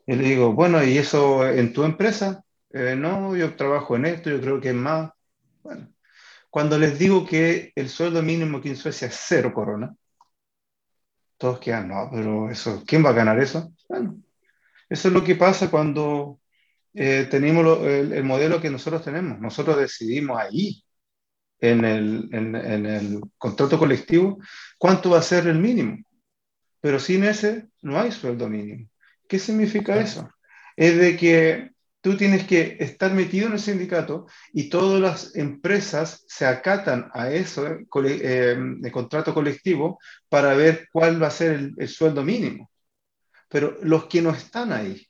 Y le digo, bueno, ¿y eso en tu empresa? Eh, no, yo trabajo en esto, yo creo que es más. Bueno, cuando les digo que el sueldo mínimo aquí en Suecia es cero corona, todos quedan, no, pero eso, ¿quién va a ganar eso? Bueno, eso es lo que pasa cuando eh, tenemos el, el, modelo que nosotros tenemos. Nosotros decidimos ahí en el, en, en el contrato colectivo cuánto va a ser el mínimo. Pero sin ese no hay sueldo mínimo. ¿Qué significa eso? Es de que tú tienes que estar metido en el sindicato y todas las empresas se acatan a eso, eh, eh el contrato colectivo, para ver cuál va a ser el, el, sueldo mínimo. Pero los que no están ahí,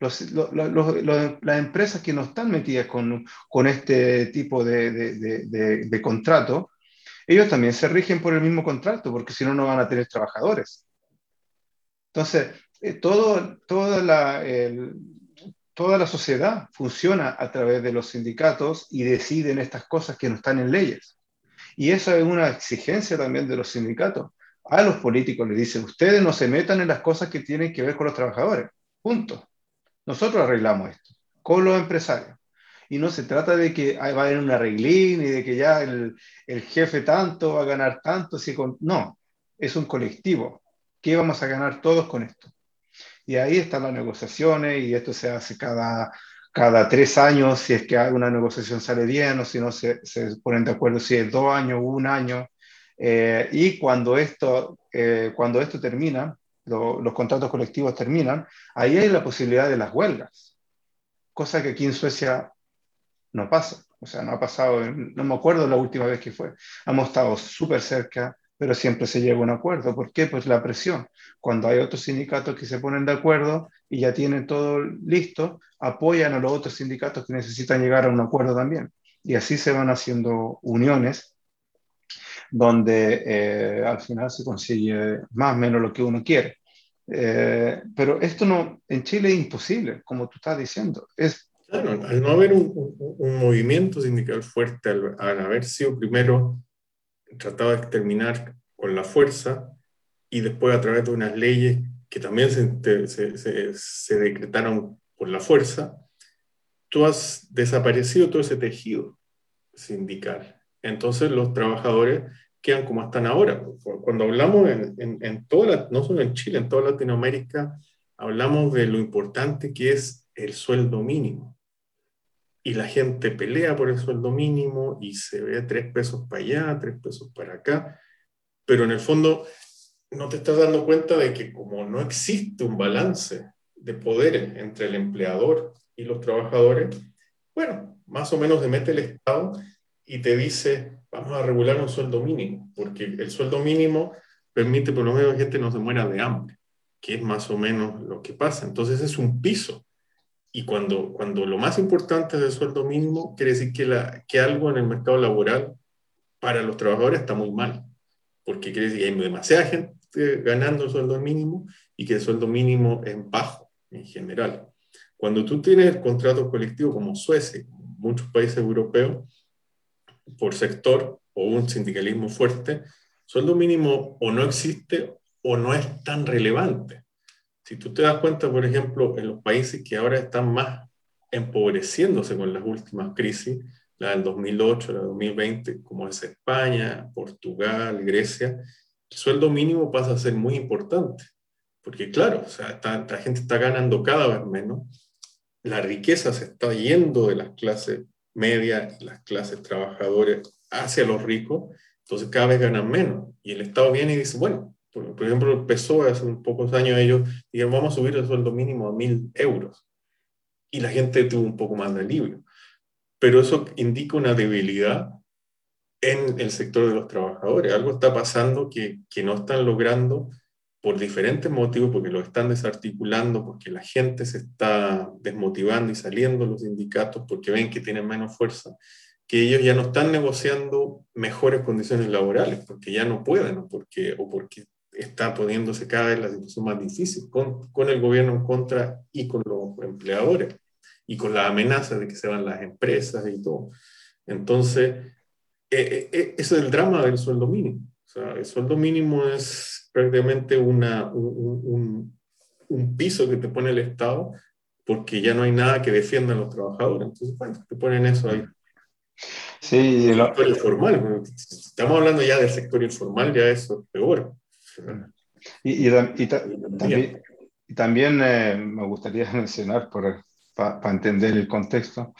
las empresas que no están metidas con, con este tipo de, de, de, contrato, ellos también se rigen por el mismo contrato, porque si no, no van a tener trabajadores. Entonces, eh, todo, toda, la, toda la sociedad funciona a través de los sindicatos y deciden estas cosas que no están en leyes. Y eso es una exigencia también de los sindicatos. A los políticos les dicen, ustedes no se metan en las cosas que tienen que ver con los trabajadores. Punto. Nosotros arreglamos esto con los empresarios. Y no se trata de que va a haber un arreglín y de que ya el, jefe tanto va a ganar tanto. Si. No, es un colectivo. ¿Qué vamos a ganar todos con esto? Y ahí están las negociaciones y esto se hace cada, cada tres años si es que una negociación sale bien o si no se, se ponen de acuerdo si es dos años o un año. Eh, y cuando esto, eh, cuando esto termina, los contratos colectivos terminan, ahí hay la posibilidad de las huelgas, cosa que aquí en Suecia no pasa. O sea, no ha pasado, no me acuerdo la última vez que fue. Hemos estado súper cerca, pero siempre se llega a un acuerdo. ¿Por qué? Pues la presión. Cuando hay otros sindicatos que se ponen de acuerdo y ya tienen todo listo, apoyan a los otros sindicatos que necesitan llegar a un acuerdo también. Y así se van haciendo uniones donde eh, al final se consigue más o menos lo que uno quiere. Eh, pero esto no, en Chile es imposible, como tú estás diciendo. Es, claro, al no haber un, un, movimiento sindical fuerte, al, haber sido primero tratado de exterminar con la fuerza y después a través de unas leyes que también se, se, se, decretaron por la fuerza, tú has desaparecido todo ese tejido sindical. Entonces los trabajadores quedan como están ahora. Cuando hablamos en, en toda, no solo en Chile, en toda Latinoamérica, hablamos de lo importante que es el sueldo mínimo. Y la gente pelea por el sueldo mínimo y se ve tres pesos para allá, tres pesos para acá, pero en el fondo no te estás dando cuenta de que como no existe un balance de poderes entre el empleador y los trabajadores, bueno, más o menos se mete el Estado y te dice, vamos a regular un sueldo mínimo, porque el sueldo mínimo permite por lo menos que la gente no se muera de hambre, que es más o menos lo que pasa. Entonces es un piso. Y cuando, cuando lo más importante es el sueldo mínimo, quiere decir que, la, que algo en el mercado laboral para los trabajadores está muy mal, porque quiere decir que hay demasiada gente ganando el sueldo mínimo y que el sueldo mínimo es bajo en general. Cuando tú tienes contrato colectivo como Suecia, muchos países europeos, por sector o un sindicalismo fuerte, sueldo mínimo o no existe o no es tan relevante. Si tú te das cuenta, por ejemplo, en los países que ahora están más empobreciéndose con las últimas crisis, la del 2008, la del 2020, como es España, Portugal, Grecia, el sueldo mínimo pasa a ser muy importante. Porque claro, o sea, la gente está ganando cada vez menos, la riqueza se está yendo de las clases media y las clases trabajadoras hacia los ricos, entonces cada vez ganan menos. Y el Estado viene y dice, bueno, por, ejemplo, empezó hace un pocos años ellos dijeron, vamos a subir el sueldo mínimo a mil euros. Y la gente tuvo un poco más de alivio. Pero eso indica una debilidad en el sector de los trabajadores. Algo está pasando que, que no están logrando por diferentes motivos, porque lo están desarticulando, porque la gente se está desmotivando y saliendo los sindicatos porque ven que tienen menos fuerza, que ellos ya no están negociando mejores condiciones laborales, porque ya no pueden, o porque, o porque está poniéndose cada vez la situación más difícil con, con el gobierno en contra y con los empleadores, y con la amenaza de que se van las empresas y todo. Entonces, eh, eh, ese es el drama del sueldo mínimo. O sea, el sueldo mínimo es prácticamente una, un, un, piso que te pone el Estado porque ya no hay nada que defienda a los trabajadores. Entonces, bueno, te ponen eso ahí. Sí, el sector informal. Estamos hablando ya del sector informal, ya eso es peor. Y, y, también, y también eh, me gustaría mencionar, para entender el contexto,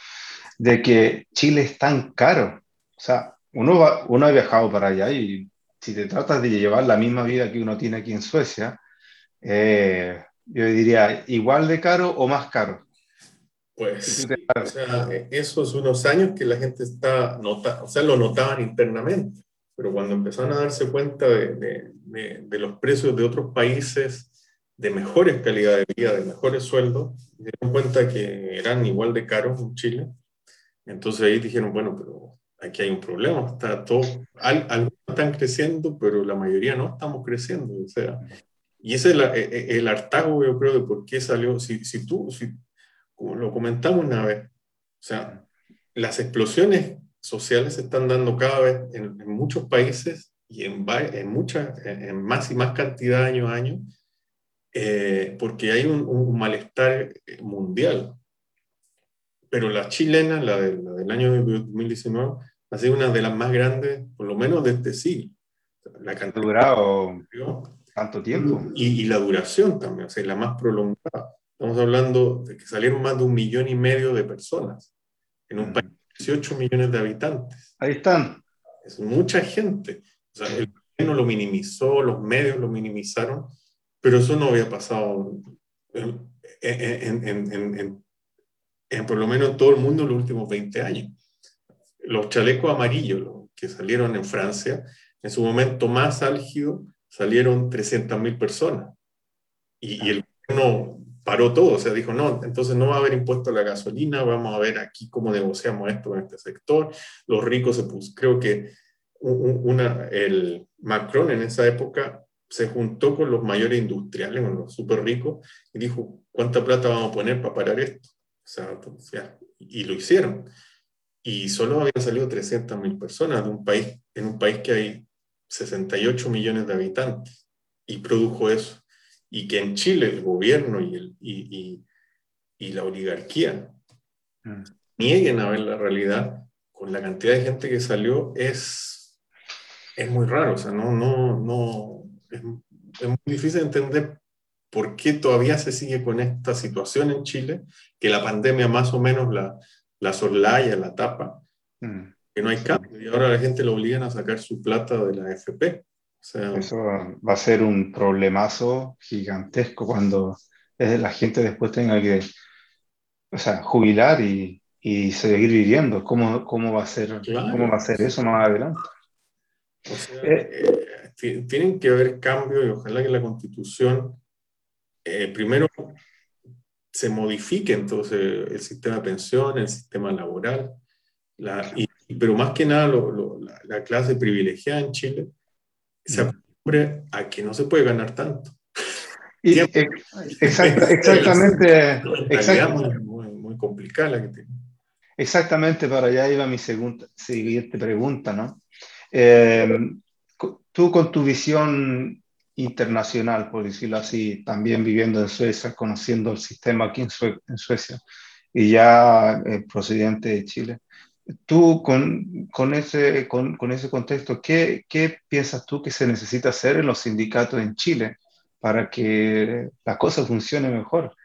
de que Chile es tan caro. O sea, uno, va, uno ha viajado para allá y si te tratas de llevar la misma vida que uno tiene aquí en Suecia, eh, yo diría igual de caro o más caro. Pues, o sea, esos unos años que la gente está nota, o sea, lo notaban internamente, pero cuando empezaron a darse cuenta de, de, de, los precios de otros países de mejores calidad de vida, de mejores sueldos, dieron cuenta que eran igual de caros en Chile. Entonces ahí dijeron, bueno, pero aquí hay un problema, está todo, algunos están creciendo, pero la mayoría no estamos creciendo, o sea, y ese es el, e, e, el, hartazgo, yo creo, de por qué salió, si, si tú, si, como lo comentamos una vez, o sea, las explosiones sociales se están dando cada vez en, muchos países y en, en, muchas, en más y más cantidad año a año, eh, porque hay un, un, malestar mundial. Pero la chilena, la, de, la del año 2019, ha sido una de las más grandes, por lo menos de este siglo. La cantidad durado tanto tiempo. Y, y, la duración también, o sea, la más prolongada. Estamos hablando de que salieron más de un millón y medio de personas en un mm. país 18 millones de habitantes. Ahí están. Es mucha gente. O sea, el gobierno lo minimizó, los medios lo minimizaron, pero eso no había pasado en, en, en, por lo menos en todo el mundo en los últimos 20 años. Los chalecos amarillos que salieron en Francia, en su momento más álgido, salieron 300.000 personas. Y, y el gobierno paró todo, o sea, dijo, no, entonces no va a haber impuesto la gasolina, vamos a ver aquí cómo negociamos esto con este sector. Los ricos se puso, creo que una, el Macron en esa época se juntó con los mayores industriales, con los súper ricos, y dijo, ¿cuánta plata vamos a poner para parar esto? O sea, y lo hicieron. Y solo habían salido 300.000 personas de un país, en un país que hay 68 millones de habitantes, y produjo eso y que en Chile el gobierno y, el, y, y, la oligarquía mm. nieguen a ver la realidad con la cantidad de gente que salió es, es muy raro, o sea, no, no, no, es, es muy difícil entender por qué todavía se sigue con esta situación en Chile, que la pandemia más o menos la, la soslaya, la tapa, mm. que no hay cambio, y ahora la gente lo obligan a sacar su plata de la FP. Eso va a ser un problemazo gigantesco cuando la gente después tenga que o sea, jubilar y, y seguir viviendo. ¿Cómo, ¿Cómo, va a ser, ¿Cómo va a ser eso más adelante? Eh, eh, tienen que haber cambios y ojalá que la constitución eh, primero se modifique entonces el sistema de pensión, el sistema laboral, la, y, pero más que nada la, la, clase privilegiada en Chile se acostumbre a que no se puede ganar tanto. Y, exactamente. exactamente muy, muy, complicada la que tiene. Exactamente, para allá iba mi segunda, siguiente pregunta, ¿no? Eh, tú con tu visión internacional, por decirlo así, también viviendo en Suecia, conociendo el sistema aquí en, Suecia y ya eh, procedente de Chile, Tú, con, con ese, con, con, ese contexto, ¿qué, ¿qué, piensas tú que se necesita hacer en los sindicatos en Chile para que la cosa funcione mejor?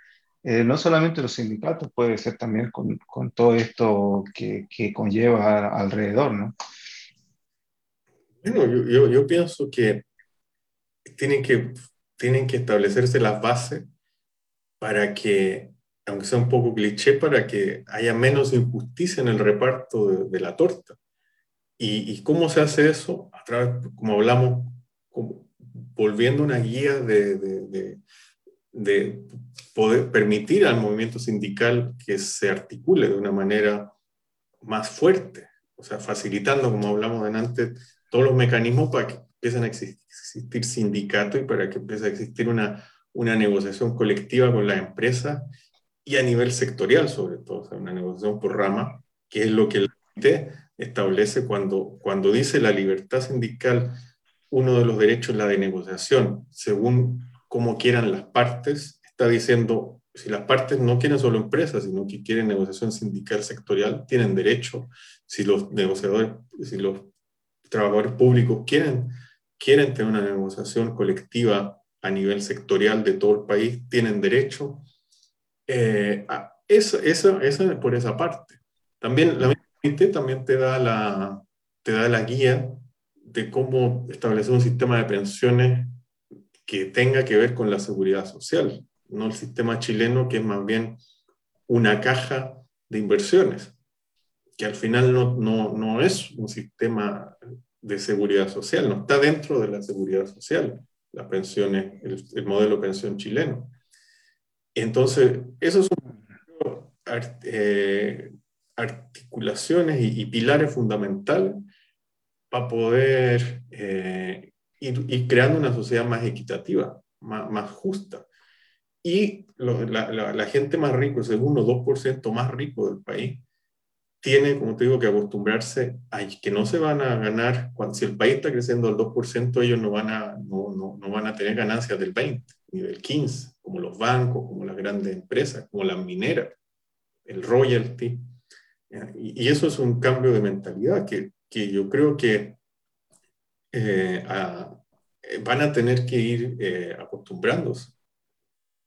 Eh, no solamente los sindicatos, puede ser también con, con todo esto que, que, conlleva alrededor, ¿no? Bueno, yo, yo, yo, pienso que tienen, que tienen que establecerse las bases para que aunque sea un poco cliché, para que haya menos injusticia en el reparto de, la torta. Y, cómo se hace eso? A través, como hablamos, volviendo una guía de, de, de, poder permitir al movimiento sindical que se articule de una manera más fuerte, o sea, facilitando, como hablamos antes, todos los mecanismos para que empiecen a existir sindicatos y para que empiece a existir una, una negociación colectiva con las empresas y a nivel sectorial sobre todo, o sea, una negociación por rama, que es lo que el comité establece cuando, cuando dice la libertad sindical, uno de los derechos es la de negociación, según cómo quieran las partes, está diciendo, si las partes no quieren solo empresas, sino que quieren negociación sindical sectorial, tienen derecho, si los negociadores, si los trabajadores públicos quieren, quieren tener una negociación colectiva a nivel sectorial de todo el país, tienen derecho, eh, eso, eso, eso por esa parte. También la MIT también te da la, te da la guía de cómo establecer un sistema de pensiones que tenga que ver con la seguridad social, no el sistema chileno que es más bien una caja de inversiones, que al final no, no, no es un sistema de seguridad social, no está dentro de la seguridad social, las pensiones, el, el modelo de pensión chileno. Entonces, esos son eh, articulaciones y, pilares fundamentales para poder eh, ir, creando una sociedad más equitativa, más, justa. Y la, gente más rica, el segundo 2% más rico del país, tiene, como te digo, que acostumbrarse a que no se van a ganar, cuando, si el país está creciendo al 2%, ellos no van a, no, no, no van a tener ganancias del 20 ni del 15 como los bancos, como las grandes empresas, como las mineras, el royalty. Y, eso es un cambio de mentalidad que, que yo creo que eh, van a tener que ir eh, acostumbrándose,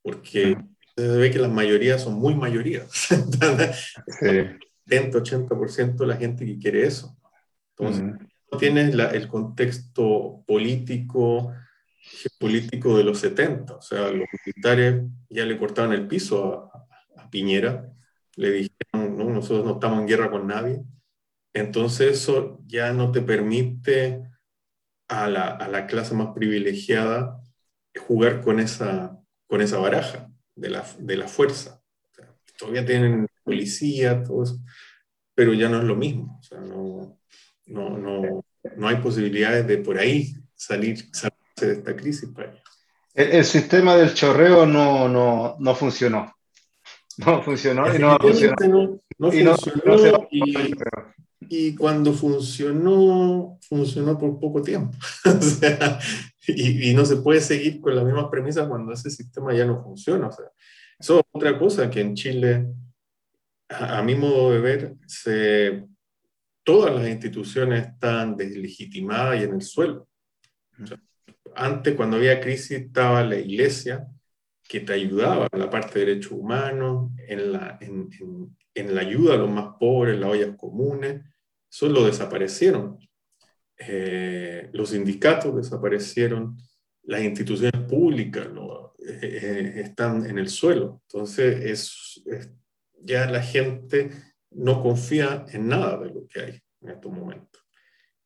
porque se ve que las mayorías son muy mayorías. Sí. 70-80% de la gente que quiere eso. Entonces, no tienes el contexto político, político de los 70. O sea, los militares ya le cortaban el piso a, Piñera le dijeron, no, nosotros no estamos en guerra con nadie. Entonces eso ya no te permite a la, a la clase más privilegiada jugar con esa, con esa baraja de la, de la fuerza. todavía tienen policía, todo eso, pero ya no es lo mismo. O sea, no, no, no, no hay posibilidades de por ahí salir, de esta crisis para El, sistema del chorreo no, no, no funcionó. No funcionó y no funcionó. No, funcionó y, y, cuando funcionó, funcionó por poco tiempo. o sea, y, y, no se puede seguir con las mismas premisas cuando ese sistema ya no funciona. O sea, eso es otra cosa que en Chile, a, a mi modo de ver, se todas las instituciones están deslegitimadas y en el suelo. Antes, cuando había crisis, estaba la iglesia que te ayudaba en la parte de derechos humanos, en la, en, la ayuda a los más pobres, en las ollas comunes. Eso lo desaparecieron. Eh, los sindicatos desaparecieron, las instituciones públicas eh, eh, están en el suelo. Entonces, es, ya la gente no confía en nada de lo que hay en estos momentos.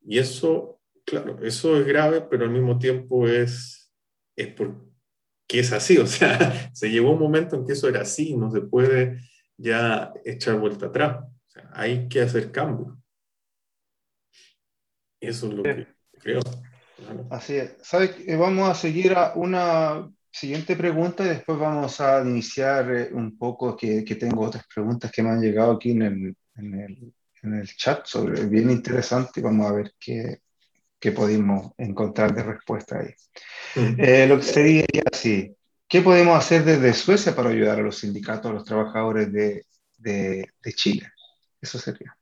Y eso, claro, eso es grave, pero al mismo tiempo es, es porque es así. O sea, se llevó un momento en que eso era así, no se puede ya echar vuelta atrás. O sea, hay que hacer cambios. Eso es lo que creo. Así es. ¿Sabes? Vamos a seguir a una siguiente pregunta y después vamos a iniciar eh, un poco, que, que, tengo otras preguntas que me han llegado aquí en el, en el, en el chat, sobre, bien interesante, vamos a ver qué, qué pudimos encontrar de respuesta ahí. Eh, lo que sería así, ¿qué podemos hacer desde Suecia para ayudar a los sindicatos, a los trabajadores de, de, de Chile? Eso sería.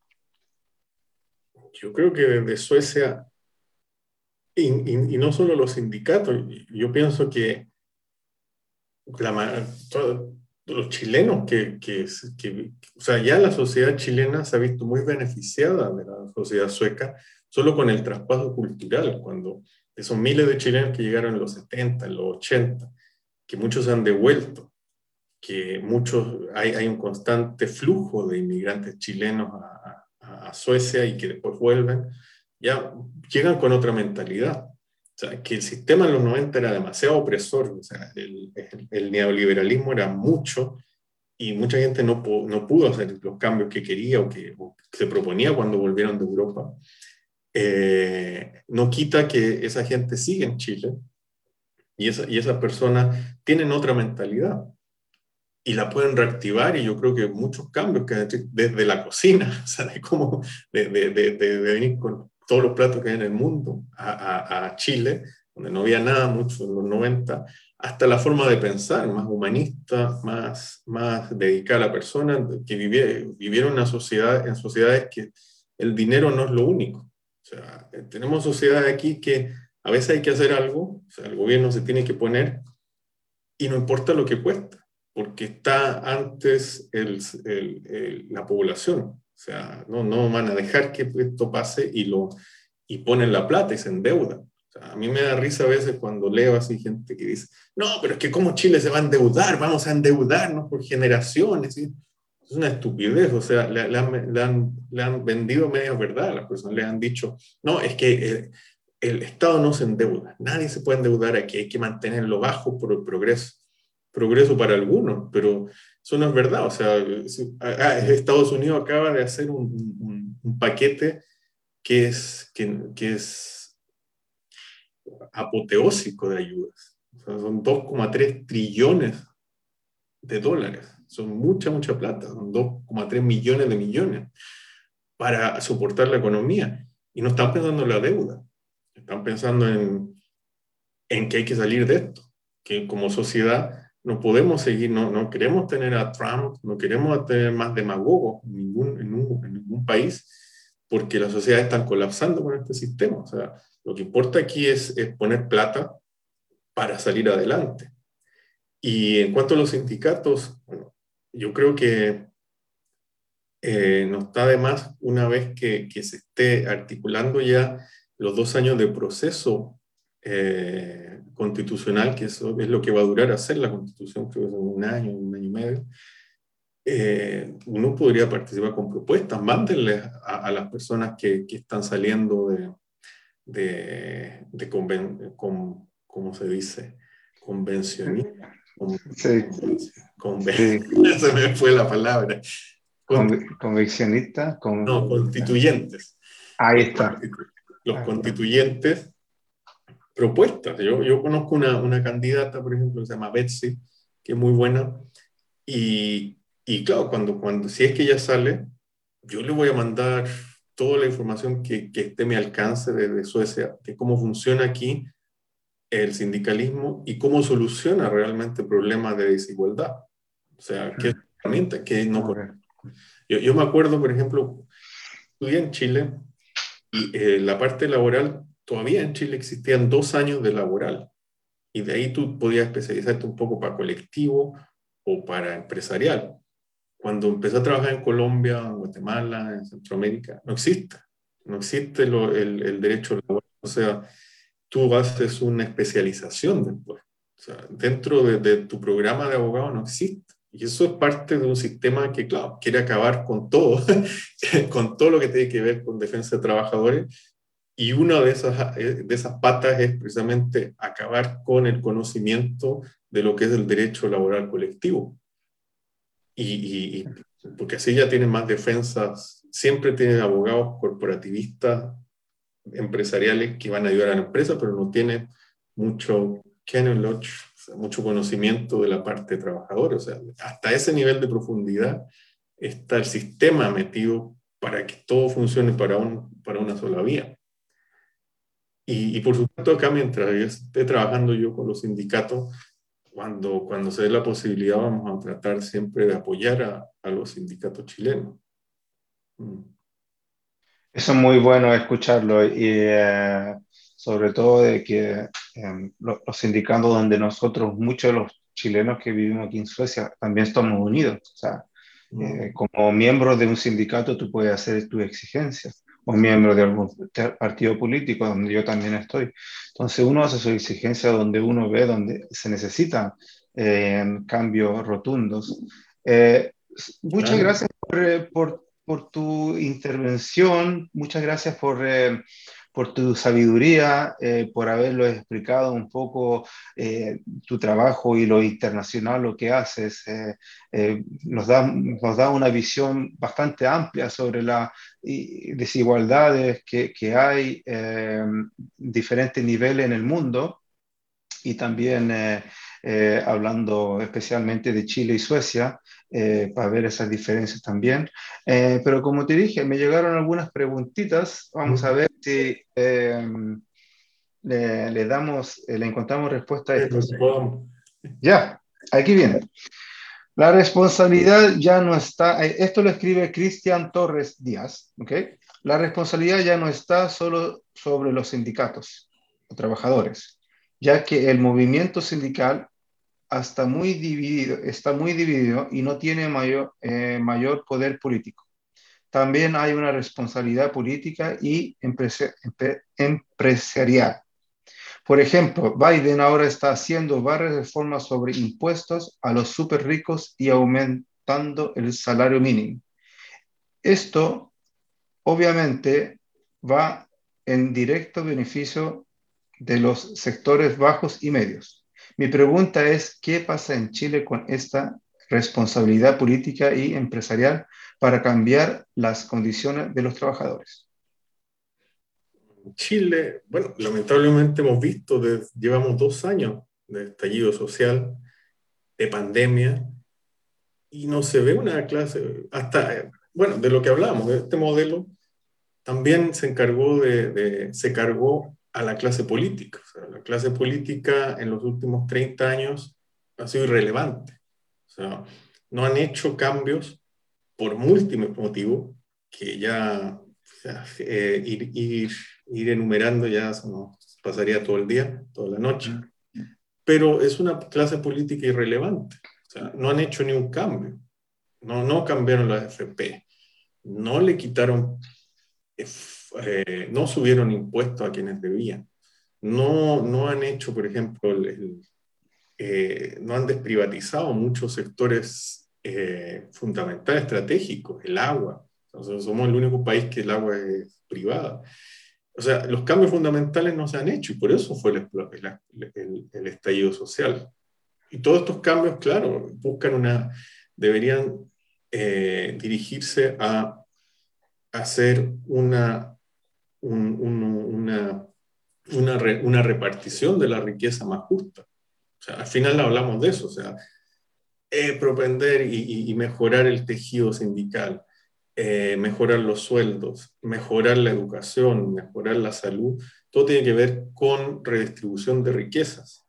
Yo creo que desde Suecia, y, y, y no solo los sindicatos, yo pienso que la, los chilenos que, que, que, o sea, ya la sociedad chilena se ha visto muy beneficiada de la sociedad sueca solo con el traspaso cultural, cuando esos miles de chilenos que llegaron en los 70, en los 80, que muchos han devuelto, que muchos, hay, hay un constante flujo de inmigrantes chilenos a, a, a Suecia y que después vuelven, ya llegan con otra mentalidad o sea, que el sistema en los 90 era demasiado opresor, o sea, el, el, neoliberalismo era mucho y mucha gente no, no, pudo hacer los cambios que quería o que, se proponía cuando volvieron de Europa. Eh, no quita que esa gente sigue en Chile y, esa, y esas personas tienen otra mentalidad y la pueden reactivar y yo creo que muchos cambios que desde la cocina, o de cómo de, de, de, venir con, todos los platos que hay en el mundo a, a, Chile, donde no había nada mucho en los 90, hasta la forma de pensar más humanista, más, más dedicada a la persona, que vivieron una sociedad, en sociedades que el dinero no es lo único. Sea, tenemos sociedades aquí que a veces hay que hacer algo, o sea, el gobierno se tiene que poner y no importa lo que cuesta, porque está antes el, el, la población. O sea, no, no van a dejar que esto pase y, lo, y ponen la plata y se endeudan. O sea, a mí me da risa a veces cuando leo así gente que dice, no, pero es que cómo Chile se va a endeudar, vamos a endeudarnos por generaciones. Es una estupidez, o sea, le, han, vendido medias verdad a las personas, le han dicho, no, es que el, el Estado no se endeuda, nadie se puede endeudar aquí, hay que mantenerlo bajo por el progreso progreso para algunos, pero eso no es verdad. O sea, Estados Unidos acaba de hacer un, un, paquete que es, que, que, es apoteósico de ayudas. O sea, son 2,3 trillones de dólares. Son mucha, mucha plata. Son 2,3 millones de millones para soportar la economía. Y no están pensando en la deuda. Están pensando en, en que hay que salir de esto. Que como sociedad no podemos seguir, no, no queremos tener a Trump, no queremos tener más demagogos en ningún, en, en ningún país, porque las sociedades están colapsando con este sistema. O sea, lo que importa aquí es, es poner plata para salir adelante. Y en cuanto a los sindicatos, bueno, yo creo que eh, no está de más una vez que, se esté articulando ya los dos años de proceso eh, constitucional, que eso es lo que va a durar hacer la constitución, creo que es un año, un año y medio, eh, uno podría participar con propuestas, mándenle a, las personas que, que, están saliendo de, de, de con, ¿cómo se dice? Convencionistas. Sí. Se me fue la palabra. conviccionistas. Con... No, constituyentes. Ahí está. Los constituyentes, propuestas. Yo, yo conozco una, una candidata, por ejemplo, que se llama Betsy, que es muy buena, y, y claro, cuando, cuando, si es que ella sale, yo le voy a mandar toda la información que, que esté a mi alcance desde Suecia, de cómo funciona aquí el sindicalismo y cómo soluciona realmente problemas de desigualdad. O sea, qué herramienta que no... Yo, yo, me acuerdo, por ejemplo, estudié en Chile y eh, la parte laboral, todavía en Chile existían dos años de laboral. Y de ahí tú podías especializarte un poco para colectivo o para empresarial. Cuando empecé a trabajar en Colombia, en Guatemala, en Centroamérica, no existe. No existe el, el, derecho laboral. O sea, tú haces una especialización después. Dentro de, tu programa de abogado no existe. Y eso es parte de un sistema que, claro, quiere acabar con todo, con todo lo que tiene que ver con defensa de trabajadores. Y una de esas, de esas patas es precisamente acabar con el conocimiento de lo que es el derecho laboral colectivo. Y, porque así ya tienen más defensas, siempre tienen abogados corporativistas, empresariales que van a ayudar a la empresa, pero no tienen mucho knowledge, mucho conocimiento de la parte trabajadora. O sea, hasta ese nivel de profundidad está el sistema metido para que todo funcione para, un, para una sola vía. Y, por supuesto acá mientras esté trabajando yo con los sindicatos, cuando, cuando se dé la posibilidad, vamos a tratar siempre de apoyar a, a los sindicatos chilenos. Mm. Eso es muy bueno escucharlo y eh, sobre todo de que em, los, sindicatos donde nosotros, muchos de los chilenos que vivimos aquí en Suecia, también estamos unidos. O sea, mm. eh, como miembro de un sindicato tú puedes hacer tus exigencias o miembro de algún partido político donde yo también estoy. Entonces uno hace su exigencia donde uno ve donde se necesitan eh, cambios rotundos. Eh, muchas gracias por, por, por, tu intervención, muchas gracias por por tu sabiduría, eh, por haberlo explicado un poco eh, tu trabajo y lo internacional, lo que haces. Eh, nos, da, nos da una visión bastante amplia sobre las desigualdades que, que hay en diferentes niveles en el mundo y también hablando especialmente de Chile y Suecia. Eh, para ver esas diferencias también. Eh, pero como te dije, me llegaron algunas preguntitas. Vamos a ver si em, le, damos, eh, le encontramos respuesta a esto. Ya, aquí viene. La responsabilidad ya no está, esto lo escribe Cristian Torres Díaz, ¿ok? La responsabilidad ya no está solo sobre los sindicatos o trabajadores, ya que el movimiento sindical hasta muy dividido, está muy dividido y no tiene mayor, eh, mayor poder político. También hay una responsabilidad política y empresarial. Por ejemplo, Biden ahora está haciendo varias reformas sobre impuestos a los súper ricos y aumentando el salario mínimo. Esto obviamente va en directo beneficio de los sectores bajos y medios. Mi pregunta es, ¿qué pasa en Chile con esta responsabilidad política y empresarial para cambiar las condiciones de los trabajadores? Chile, bueno, lamentablemente hemos visto, llevamos dos años de estallido social, de pandemia, y no se ve una clase, hasta, bueno, de lo que hablamos, de este modelo, también se encargó de se cargó a la clase política. O sea, la clase política en los últimos 30 años ha sido irrelevante. O sea, no han hecho cambios por múltiples motivos que ya eh, ir, ir, ir, enumerando ya pasaría todo el día, toda la noche. Pero es una clase política irrelevante. O sea, no han hecho ni un cambio. No, no cambiaron la FP. No le quitaron eh, no subieron impuestos a quienes debían. No, no han hecho, por ejemplo, eh, no han desprivatizado muchos sectores eh, fundamentales, estratégicos, el agua. somos el único país que el agua es privada. O sea, los cambios fundamentales no se han hecho y por eso fue el, el, estallido social. Y todos estos cambios, claro, buscan una, deberían eh, dirigirse a hacer una, una, una, una, repartición de la riqueza más justa. O sea, al final hablamos de eso, o sea, eh, propender y, mejorar el tejido sindical, eh, mejorar los sueldos, mejorar la educación, mejorar la salud, todo tiene que ver con redistribución de riquezas,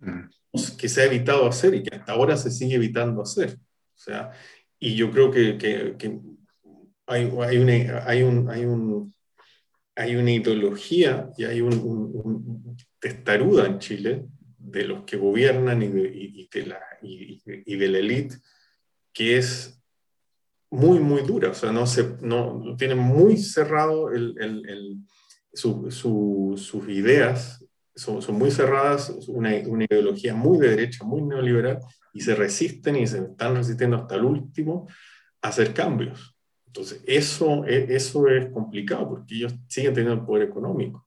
mm. que se ha evitado hacer y que hasta ahora se sigue evitando hacer. O sea, y yo creo que, que, hay, hay, una, hay, un, hay, un, hay una ideología y hay un, testaruda en Chile de los que gobiernan y de, la, y, de la élite que es muy, muy dura. O sea, no se, no, tiene muy cerrado el, el, el, su, sus ideas, son, son, muy cerradas, una, una ideología muy de derecha, muy neoliberal, y se resisten y se están resistiendo hasta el último a hacer cambios. Entonces, eso, e, eso es complicado porque ellos siguen teniendo el poder económico.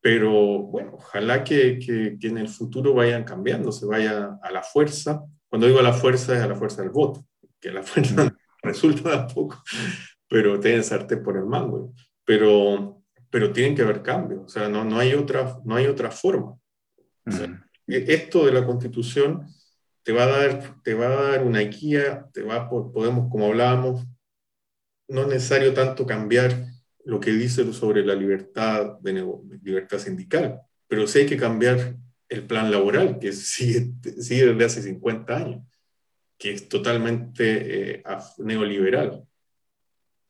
Pero bueno, ojalá que, que, en el futuro vayan cambiando, se vaya a la fuerza. Cuando digo a la fuerza es a la fuerza del voto, que la fuerza resulta tampoco, pero tienen sartén por el mango. Pero, pero tienen que haber cambios, o sea, no, no, hay, otra, no hay otra forma. E, esto de la constitución te va a dar, te va a dar una guía, te va podemos, como hablábamos, no es necesario tanto cambiar lo que dice sobre la libertad, de libertad sindical, pero sí hay que cambiar el plan laboral, que sigue, sigue desde hace 50 años, que es totalmente eh, neoliberal,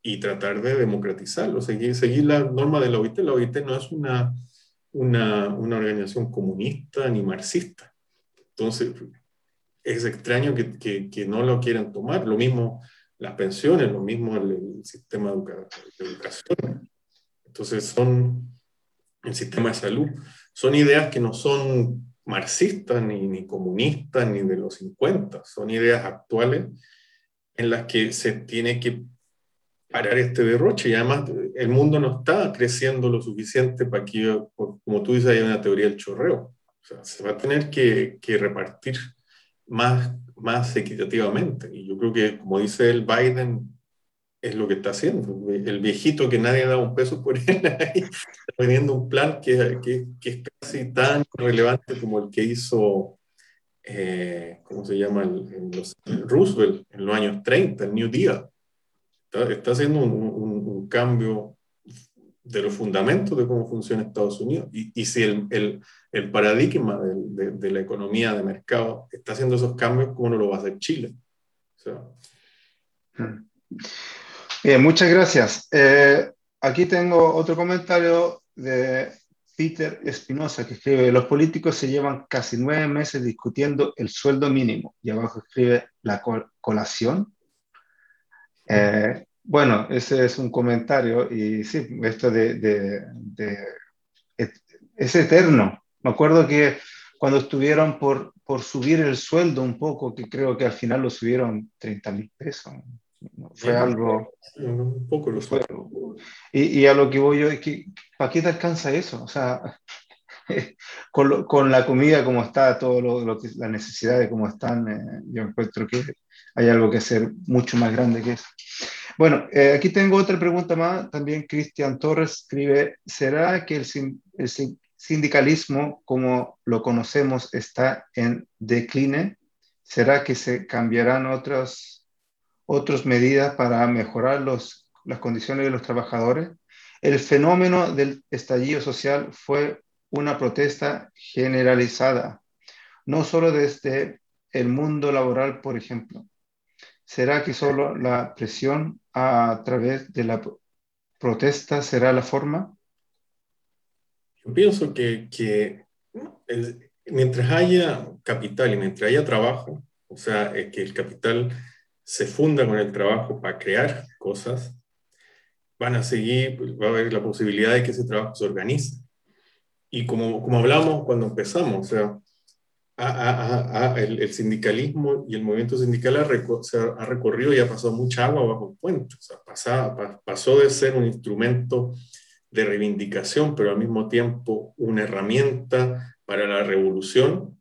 y tratar de democratizarlo, seguir, seguir la norma de la OIT. La OIT no es una, una, una organización comunista ni marxista. Entonces, es extraño que, que, no lo quieran tomar. Lo mismo las pensiones, lo mismo el, sistema de, educación. Entonces son el sistema de salud. Son ideas que no son marxistas, ni, ni comunistas, ni de los 50. Son ideas actuales en las que se tiene que parar este derroche. Y además el mundo no está creciendo lo suficiente para que, como tú dices, haya una teoría del chorreo. O sea, se va a tener que, que repartir más, más equitativamente. Y yo creo que, como dice el Biden, es lo que está haciendo. El viejito que nadie da un peso por él, ahí, está teniendo un plan que, que, que, es casi tan relevante como el que hizo, eh, ¿cómo se llama? Los, Roosevelt en los años 30, el New Deal. Está, haciendo un, cambio de los fundamentos de cómo funciona Estados Unidos. Y, y si el, el, el paradigma de, de, la economía de mercado está haciendo esos cambios, ¿cómo no lo va a hacer Chile? Bien, muchas gracias. Eh, aquí tengo otro comentario de Peter Espinosa que escribe, los políticos se llevan casi nueve meses discutiendo el sueldo mínimo. Y abajo escribe la colación. Eh, bueno, ese es un comentario y sí, esto de, de, de es eterno. Me acuerdo que cuando estuvieron por, por subir el sueldo un poco, que creo que al final lo subieron 30 mil pesos. Fue algo... Un poco lo fue. Y, y, a lo que voy yo es que, ¿para qué te alcanza eso? O sea, con, con, la comida como está, todo lo, lo que, la necesidad de cómo están, eh, yo encuentro que hay algo que hacer mucho más grande que eso. Bueno, eh, aquí tengo otra pregunta más. También Cristian Torres escribe, ¿será que el, sindicalismo como lo conocemos está en decline? ¿Será que se cambiarán otras, otras medidas para mejorar los, las condiciones de los trabajadores? El fenómeno del estallido social fue una protesta generalizada, no solo desde el mundo laboral, por ejemplo. ¿Será que solo la presión a través de la protesta será la forma? Yo pienso que, que mientras haya capital y mientras haya trabajo, o sea, eh, que el capital se funda con el trabajo para crear cosas, van a seguir, va a haber la posibilidad de que ese trabajo se organice. Y como, como hablamos cuando empezamos, o sea, el, sindicalismo y el movimiento sindical ha, recorrido y ha pasado mucha agua bajo el puente. Pasó de ser un instrumento de reivindicación, pero al mismo tiempo una herramienta para la revolución,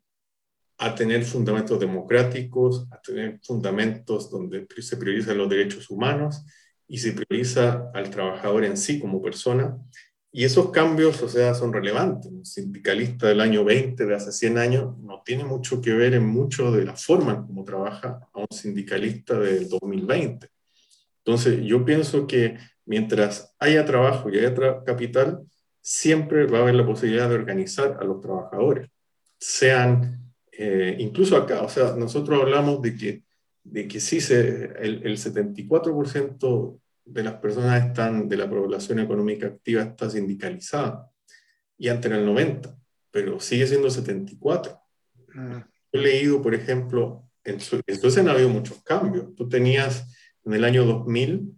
a tener fundamentos democráticos, a tener fundamentos donde se priorizan los derechos humanos y se prioriza al trabajador en sí como persona. Y esos cambios, o sea, son relevantes. Un sindicalista del año 20, de hace 100 años, no tiene mucho que ver en mucho de la forma en cómo trabaja a un sindicalista del 2020. Entonces, yo pienso que mientras haya trabajo y haya capital, siempre va a haber la posibilidad de organizar a los trabajadores, sean eh, incluso acá, o sea, nosotros hablamos de que, de que sí, se, el, el 74% de las personas están, de la población económica activa está sindicalizada, y antes era el 90, pero sigue siendo 74. Mm. He leído, por ejemplo, en entonces han habido muchos cambios. Tú tenías en el año 2000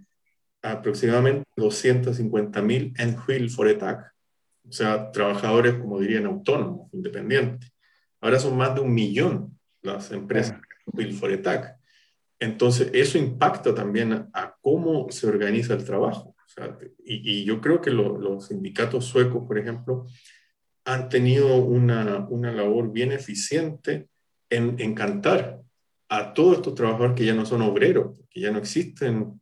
aproximadamente 250.000 en for Attack, o sea, trabajadores, como dirían, autónomos, independientes. Ahora son más de un millón las empresas Bill for Attack. Entonces, eso impacta también a, cómo se organiza el trabajo. y, yo creo que los sindicatos suecos, por ejemplo, han tenido una, una labor bien eficiente en encantar a todos estos trabajadores que ya no son obreros, que ya no existen.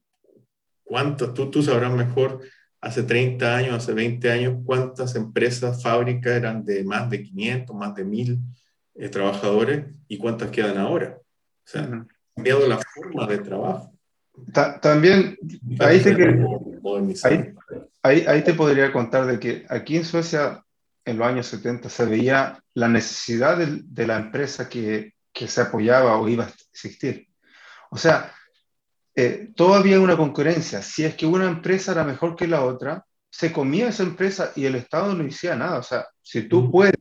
¿Cuántos? Tú, tú sabrás mejor hace 30 años, hace 20 años, cuántas empresas, fábricas eran de más de 500, más de 1000 eh, trabajadores y cuántas quedan ahora. O sea, ha cambiado la forma de trabajo. también, ahí te, ahí, ahí, te podría contar de que aquí en Suecia, en los años 70, se veía la necesidad de, de la empresa que, que, se apoyaba o iba a existir. O sea, eh, todavía una concurrencia. Si es que una empresa era mejor que la otra, se comía esa empresa y el Estado no hacía nada. O sea, si tú puedes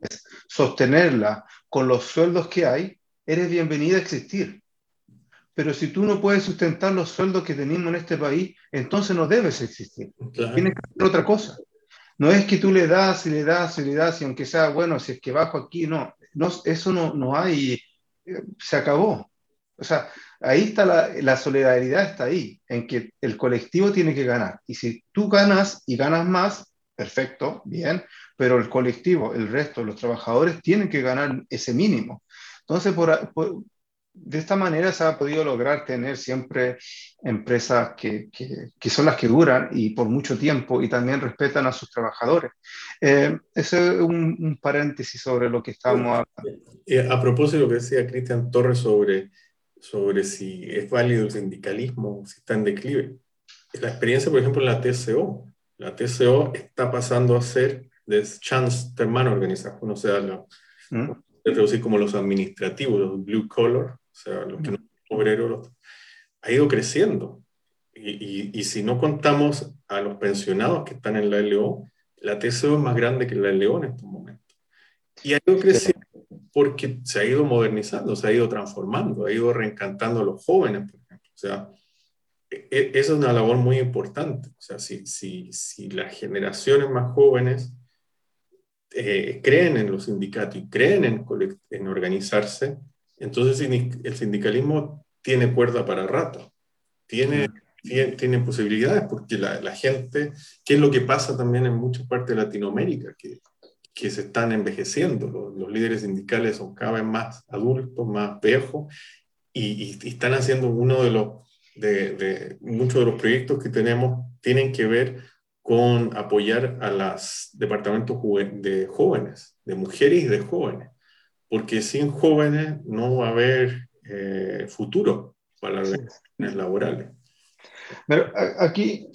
sostenerla con los sueldos que hay, eres bienvenida a existir. Pero si tú no puedes sustentar los sueldos que tenemos en este país, entonces no debes existir. Tienes que hacer otra cosa. No es que tú le das y le das y le das, y aunque sea bueno, si es que bajo aquí, no, no eso no, no hay, eh, se acabó. O sea, ahí está la, la, solidaridad, está ahí, en que el colectivo tiene que ganar. Y si tú ganas y ganas más, perfecto, bien, pero el colectivo, el resto, los trabajadores tienen que ganar ese mínimo. Entonces, por, de esta manera se ha podido lograr tener siempre empresas que, que, son las que duran y por mucho tiempo y también respetan a sus trabajadores. Eh, ese es un, paréntesis sobre lo que estamos hablando. Eh, a propósito de lo que decía Cristian Torres sobre sobre si es válido el sindicalismo, si está en declive. La experiencia, por ejemplo, en la TCO. La TCO está pasando a ser de chance hermano organización, o sea, la, ¿Mm? como los administrativos, los blue collar, sea, los que no son obreros, ha ido creciendo. Y, y, si no contamos a los pensionados que están en la LO, la TCO es más grande que la LO en estos momentos. Y ha ido creciendo porque se ha ido modernizando, se ha ido transformando, ha ido reencantando a los jóvenes, por ejemplo. O sea, e, e, esa es una labor muy importante. O sea, si, si, si las generaciones más jóvenes eh, creen en los sindicatos y creen en, en organizarse, entonces el sindicalismo tiene cuerda para rato, tiene, tiene, tiene, posibilidades, porque la, la, gente, ¿qué es lo que pasa también en muchas partes de Latinoamérica? Que que se están envejeciendo. Los, líderes sindicales son cada vez más adultos, más viejos, y, están haciendo uno de los, de, muchos de los proyectos que tenemos tienen que ver con apoyar a los departamentos de jóvenes, de mujeres y de jóvenes, porque sin jóvenes no va a haber eh, futuro para las relaciones laborales. Pero aquí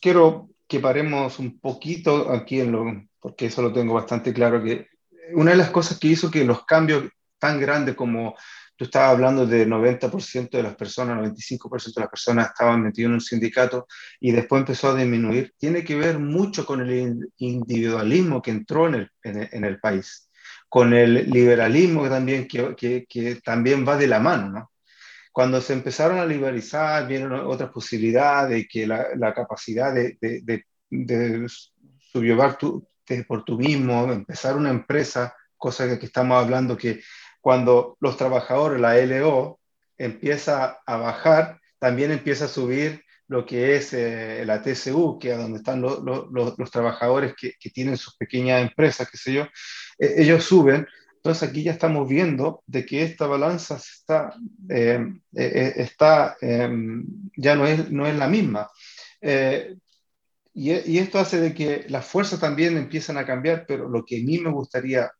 quiero que paremos un poquito aquí en lo, porque eso lo tengo bastante claro, que una de las cosas que hizo que los cambios tan grandes como tú estabas hablando de 90% de las personas, 95% de las personas estaban metidos en un sindicato y después empezó a disminuir, tiene que ver mucho con el individualismo que entró en el, en el, país, con el liberalismo también, que, que, que, también va de la mano, ¿no? Cuando se empezaron a liberalizar, vieron otras posibilidades, que la, la capacidad de, de, de, de subyugar tu, por tú mismo, empezar una empresa, cosa que, que estamos hablando que cuando los trabajadores, la LO, empieza a bajar, también empieza a subir lo que es eh, la TCU, que es donde están los trabajadores que, tienen sus pequeñas empresas, qué sé yo, eh, ellos suben. Entonces aquí ya estamos viendo de que esta balanza está, eh, está em, ya no es, no es la misma. Y, y, esto hace de que las fuerzas también empiezan a cambiar, pero lo que a mí me gustaría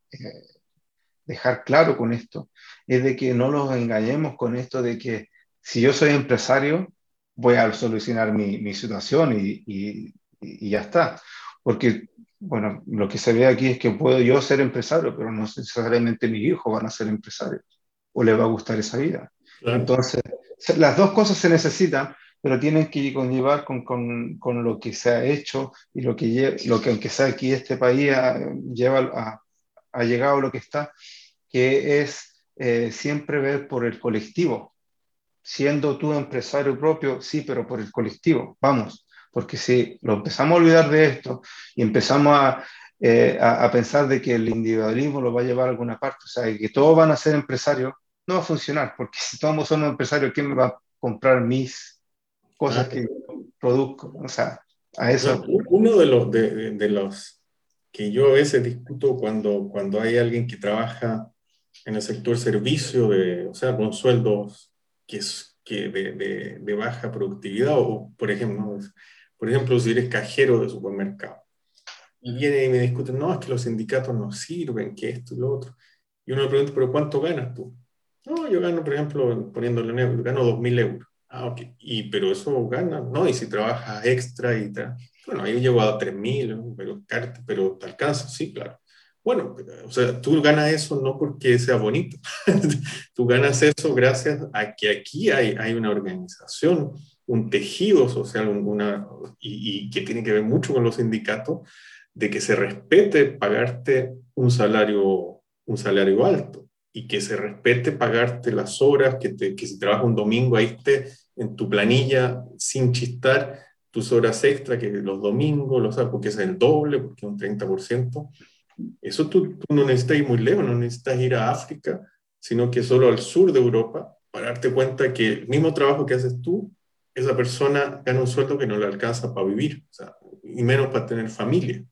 dejar claro con esto es de que no los engañemos con esto de que si yo soy empresario, voy a solucionar mi, mi situación y, y, y, ya está. Porque, bueno, lo que se ve aquí es que puedo yo ser empresario, pero no necesariamente mis hijos van a ser empresarios o les va a gustar esa vida. Entonces, las dos cosas se necesitan, pero tienen que conllevar con, con, con, lo que se ha hecho y lo que, lo que aunque sea aquí este país ha, lleva a, ha llegado a lo que está, que es eh, siempre ver por el colectivo, siendo tú empresario propio, sí, pero por el colectivo, vamos, porque si lo empezamos a olvidar de esto y empezamos eh, a, a, pensar de que el individualismo lo va a llevar a alguna parte, o sea, que todos van a ser empresarios, no va a funcionar, porque si todos somos empresarios, ¿quién me va a comprar mis cosas que produzco? O sea, a eso... Uno de los, de, de los que yo a veces discuto cuando, cuando hay alguien que trabaja en el sector servicio, de, o sea, con sueldos que, es, que de, de, baja productividad, o por ejemplo, por ejemplo, si eres cajero de supermercado, y viene y me discuten, no, es que los sindicatos no sirven, que esto y lo otro. Y uno me pregunta, ¿pero cuánto ganas tú? No, yo gano, por ejemplo, poniéndole en euros, gano 2.000 euros. Ah, ok. Y, pero eso gana, ¿no? Y si trabajas extra y tal. Bueno, yo llego a 3.000, pero, pero te alcanza, sí, claro. Bueno, o sea, tú ganas eso no porque sea bonito, tú ganas eso gracias a que aquí hay, hay una organización, un tejido social una, y, que tiene que ver mucho con los sindicatos, de que se respete pagarte un salario, un salario alto y que se respete pagarte las horas, que, te, que si trabajas un domingo ahí esté en tu planilla sin chistar tus horas extra, que los domingos, los, porque es el doble, porque es un 30%. Eso tú, no necesitas ir muy lejos, no necesitas ir a África, sino que solo al sur de Europa, para darte cuenta que el mismo trabajo que haces tú, esa persona gana un sueldo que no le alcanza para vivir, o sea, y menos para tener familia.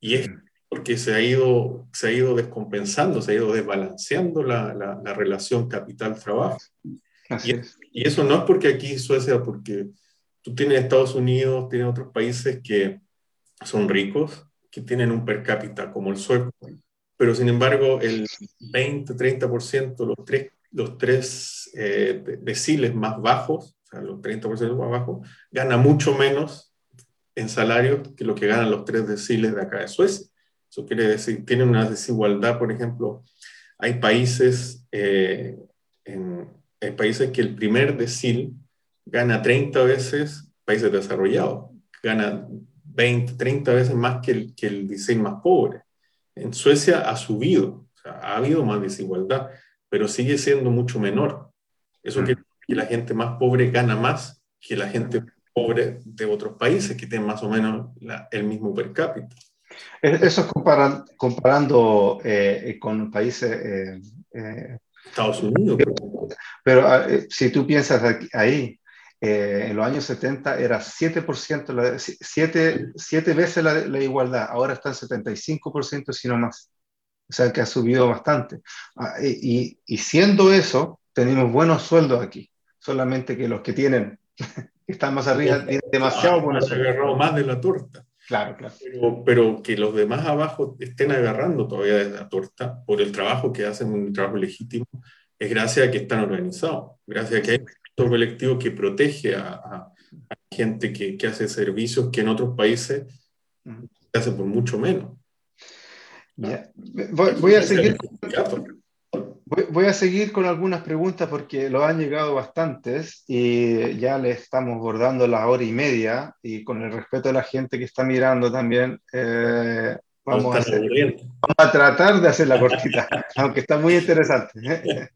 Y es porque se ha ido, se ha ido descompensando, se ha ido desbalanceando la, la, la relación capital-trabajo. Y, y, eso no es porque aquí Suecia, porque tú tienes Estados Unidos, tienes otros países que son ricos, que tienen un per cápita como el sueco, pero sin embargo el 20-30%, los tres, los tres eh, deciles más bajos, o sea, los 30% más bajos, gana mucho menos en salario que lo que ganan los tres deciles de acá de Suecia. Eso quiere decir, tiene una desigualdad, por ejemplo, hay países, eh, en, hay países que el primer decil gana 30 veces, países desarrollados, gana 20, 30 veces más que el, que el diseño más pobre. En Suecia ha subido, o sea, ha habido más desigualdad, pero sigue siendo mucho menor. Eso quiere que la gente más pobre gana más que la gente pobre de otros países que tienen más o menos la, el mismo per cápita. Eso es comparan, comparando eh, con países... Eh, eh, Estados Unidos. Pero, ah, eh, si tú piensas aquí, ahí, eh, en los años 70 era 7%, la, 7, 7 veces la, la, igualdad, ahora está en 75%, si no más. O sea que ha subido bastante. Ah, y, y, siendo eso, tenemos buenos sueldos aquí, solamente que los que tienen, que están más arriba, tienen demasiado buenos sueldos. agarrado más de la torta. Claro, claro. Pero, pero, que los demás abajo estén agarrando todavía de la torta por el trabajo que hacen, un trabajo legítimo, es gracias a que están organizados, gracias a que hay colectivo que protege a, a, a gente que, que, hace servicios que en otros países se hace por mucho menos. Voy, a seguir, voy, voy, a seguir con algunas preguntas porque lo han llegado bastantes y ya le estamos bordando la hora y media y con el respeto de la gente que está mirando también, eh, Vamos a, hacer, vamos a, tratar de hacer la cortita, aunque está muy interesante.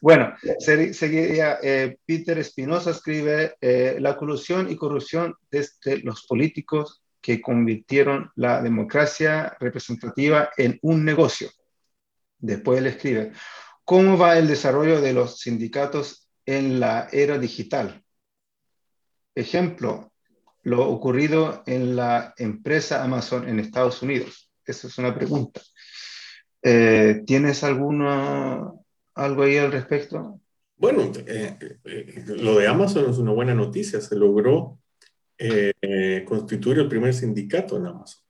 bueno, seguiría, eh, Peter Espinosa escribe eh, la colusión y corrupción desde los políticos que convirtieron la democracia representativa en un negocio. Después él escribe, ¿cómo va el desarrollo de los sindicatos en la era digital? Ejemplo, lo ocurrido en la empresa Amazon en Estados Unidos. Esa es una pregunta. Eh, ¿Tienes alguna, algo ahí al respecto? Bueno, eh, eh, lo de Amazon es una buena noticia. Se logró constituir el primer sindicato en Amazon.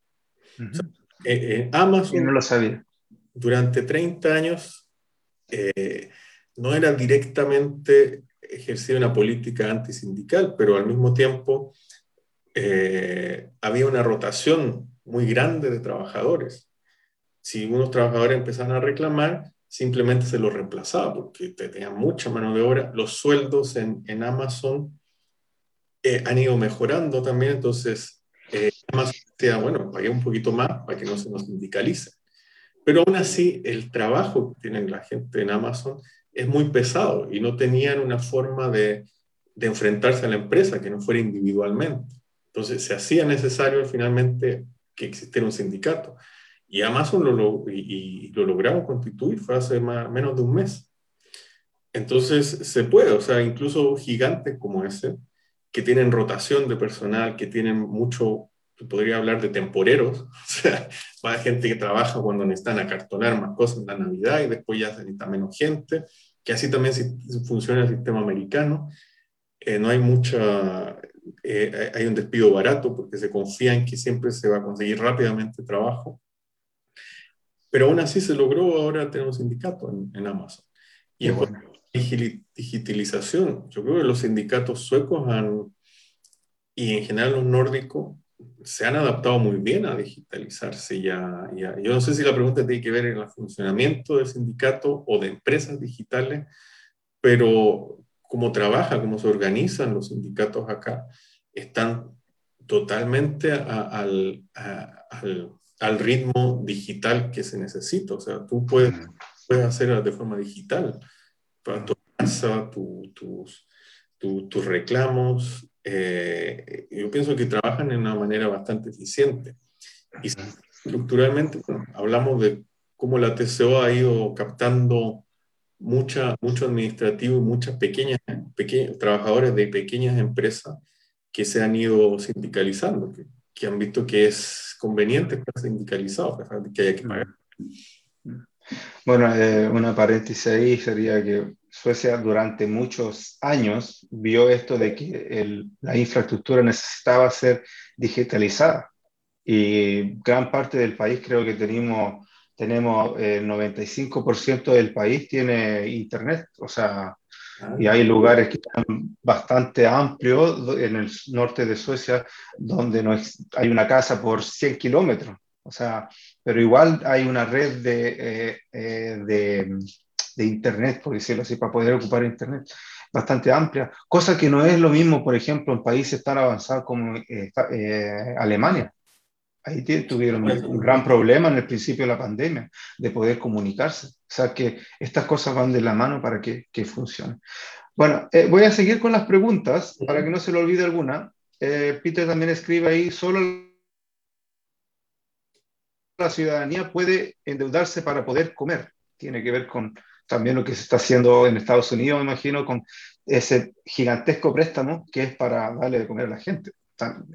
Amazon. no lo sabía. Durante 30 años no era directamente ejercía una política antisindical, pero al mismo tiempo eh, había una rotación muy grande de trabajadores. Si unos trabajadores empezaban a reclamar, simplemente se los reemplazaba porque tenían mucha mano de obra. Los sueldos en, en Amazon eh, han ido mejorando también, entonces eh, Amazon decía, bueno, pagué un poquito más para que no se nos sindicalice. Pero aún así, el trabajo que tiene la gente en Amazon es muy pesado y no tenían una forma de, enfrentarse a la empresa que no fuera individualmente. Entonces se hacía necesario finalmente que existiera un sindicato. Y Amazon lo, y, lo logramos constituir, fue hace menos de un mes. Entonces se puede, o sea, incluso gigantes como ese, que tienen rotación de personal, que tienen mucho, podría hablar de temporeros, o sea, va gente que trabaja cuando necesitan acartonar más cosas en la Navidad y después ya se necesita menos gente, que así también funciona el sistema americano. Eh, no hay mucha, eh, hay un despido barato porque se confía en que siempre se va a conseguir rápidamente trabajo. Pero aún así se logró, ahora tenemos sindicato en, en Amazon. Y en cuanto a digitalización, yo creo que los sindicatos suecos han, y en general los nórdicos se han adaptado muy bien a digitalizarse ya, ya. Yo no sé si la pregunta tiene que ver en el funcionamiento del sindicato o de empresas digitales, pero cómo trabaja, cómo se organizan los sindicatos acá, están totalmente al, al, ritmo digital que se necesita. O sea, tú puedes, puedes hacer de forma digital para tu casa, tus, tus reclamos. Eh, yo pienso que trabajan de una manera bastante eficiente. Y estructuralmente, hablamos de cómo la TCO ha ido captando mucha, mucho administrativo y muchas pequeñas, pequeños trabajadores de pequeñas empresas que se han ido sindicalizando, que, que han visto que es conveniente estar sindicalizado, que haya que pagar. Bueno, eh, una paréntesis ahí sería que Suecia durante muchos años vio esto de que la infraestructura necesitaba ser digitalizada. Y gran parte del país creo que tenemos tenemos el 95% del país tiene internet, o sea, y hay lugares que están bastante amplios en el norte de Suecia donde no hay una casa por 100 kilómetros, o sea, pero igual hay una red de, eh, eh, de, de, internet, por decirlo así, para poder ocupar internet bastante amplia, cosa que no es lo mismo, por ejemplo, en países tan avanzados como eh, Alemania ahí tuvieron un gran problema en el principio de la pandemia de poder comunicarse. O sea que estas cosas van de la mano para que, que funcione. Bueno, eh, voy a seguir con las preguntas para que no se le olvide alguna. Eh, Peter también escribe ahí, solo la ciudadanía puede endeudarse para poder comer. Tiene que ver con también lo que se está haciendo en Estados Unidos, me imagino, con ese gigantesco préstamo que es para darle de comer a la gente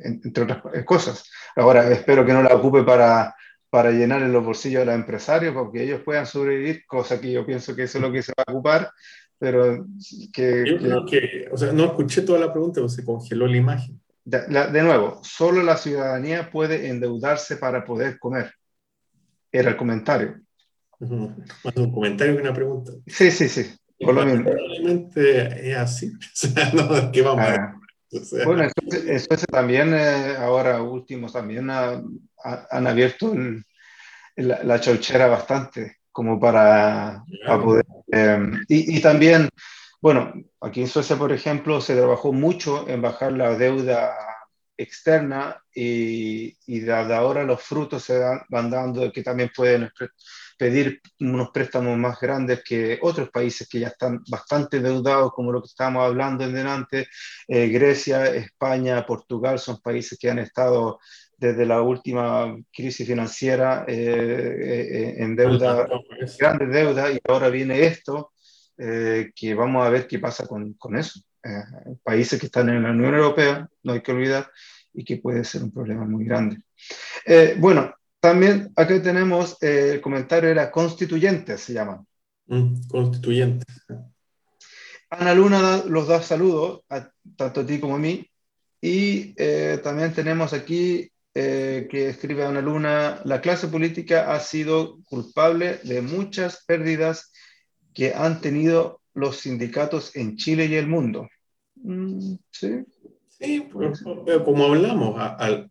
entre otras cosas. Ahora, espero que no la ocupe para, para llenar en los bolsillos de los empresarios, porque ellos puedan sobrevivir, cosa que yo pienso que eso es lo que se va a ocupar, pero que... Yo creo que, o sea, no escuché toda la pregunta, se congeló la imagen. De, de, nuevo, solo la ciudadanía puede endeudarse para poder comer. Era el comentario. Más un comentario que una pregunta. Sí, sí, sí. Probablemente es así. O sea, no, ¿qué vamos ah. Bueno, eso, también, eh, ahora últimos, también han abierto la, la, chauchera bastante, como para, poder. Em, y, y, también, bueno, aquí en Suecia, por ejemplo, se trabajó mucho en bajar la deuda externa y, y de ahora los frutos se van dando que también pueden pedir unos préstamos más grandes que otros países que ya están bastante endeudados, como lo que estábamos hablando en delante. Eh, Grecia, España, Portugal son países que han estado desde la última crisis financiera en deuda, grandes deudas, y ahora viene esto, que vamos a ver qué pasa con, con eso. países que están en la Unión Europea, no hay que olvidar, y que puede ser un problema muy grande. bueno, también aquí tenemos el comentario, era constituyentes, se llama. Mm, constituyentes. Ana Luna los da saludos, tanto a ti como a mí. Y eh, también tenemos aquí eh, que escribe Ana Luna, la clase política ha sido culpable de muchas pérdidas que han tenido los sindicatos en Chile y el mundo. Mm, sí. Sí, pues, como hablamos, al,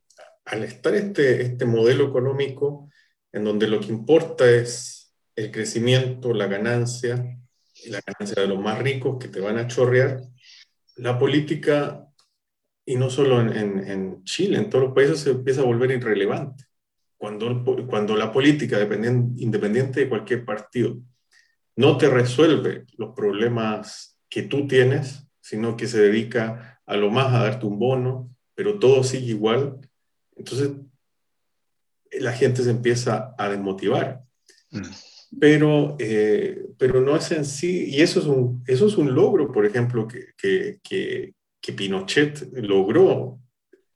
al estar este, este modelo económico en donde lo que importa es el crecimiento, la ganancia, la ganancia de los más ricos que te van a chorrear, la política, y no solo en, en, Chile, en todos los países se empieza a volver irrelevante. Cuando, cuando la política, independiente de cualquier partido, no te resuelve los problemas que tú tienes, sino que se dedica a lo más a darte un bono, pero todo sigue igual, entonces, la gente se empieza a desmotivar. Mm. Pero, eh, pero no es en sí, y eso es un, eso es un logro, por ejemplo, que, que, que, Pinochet logró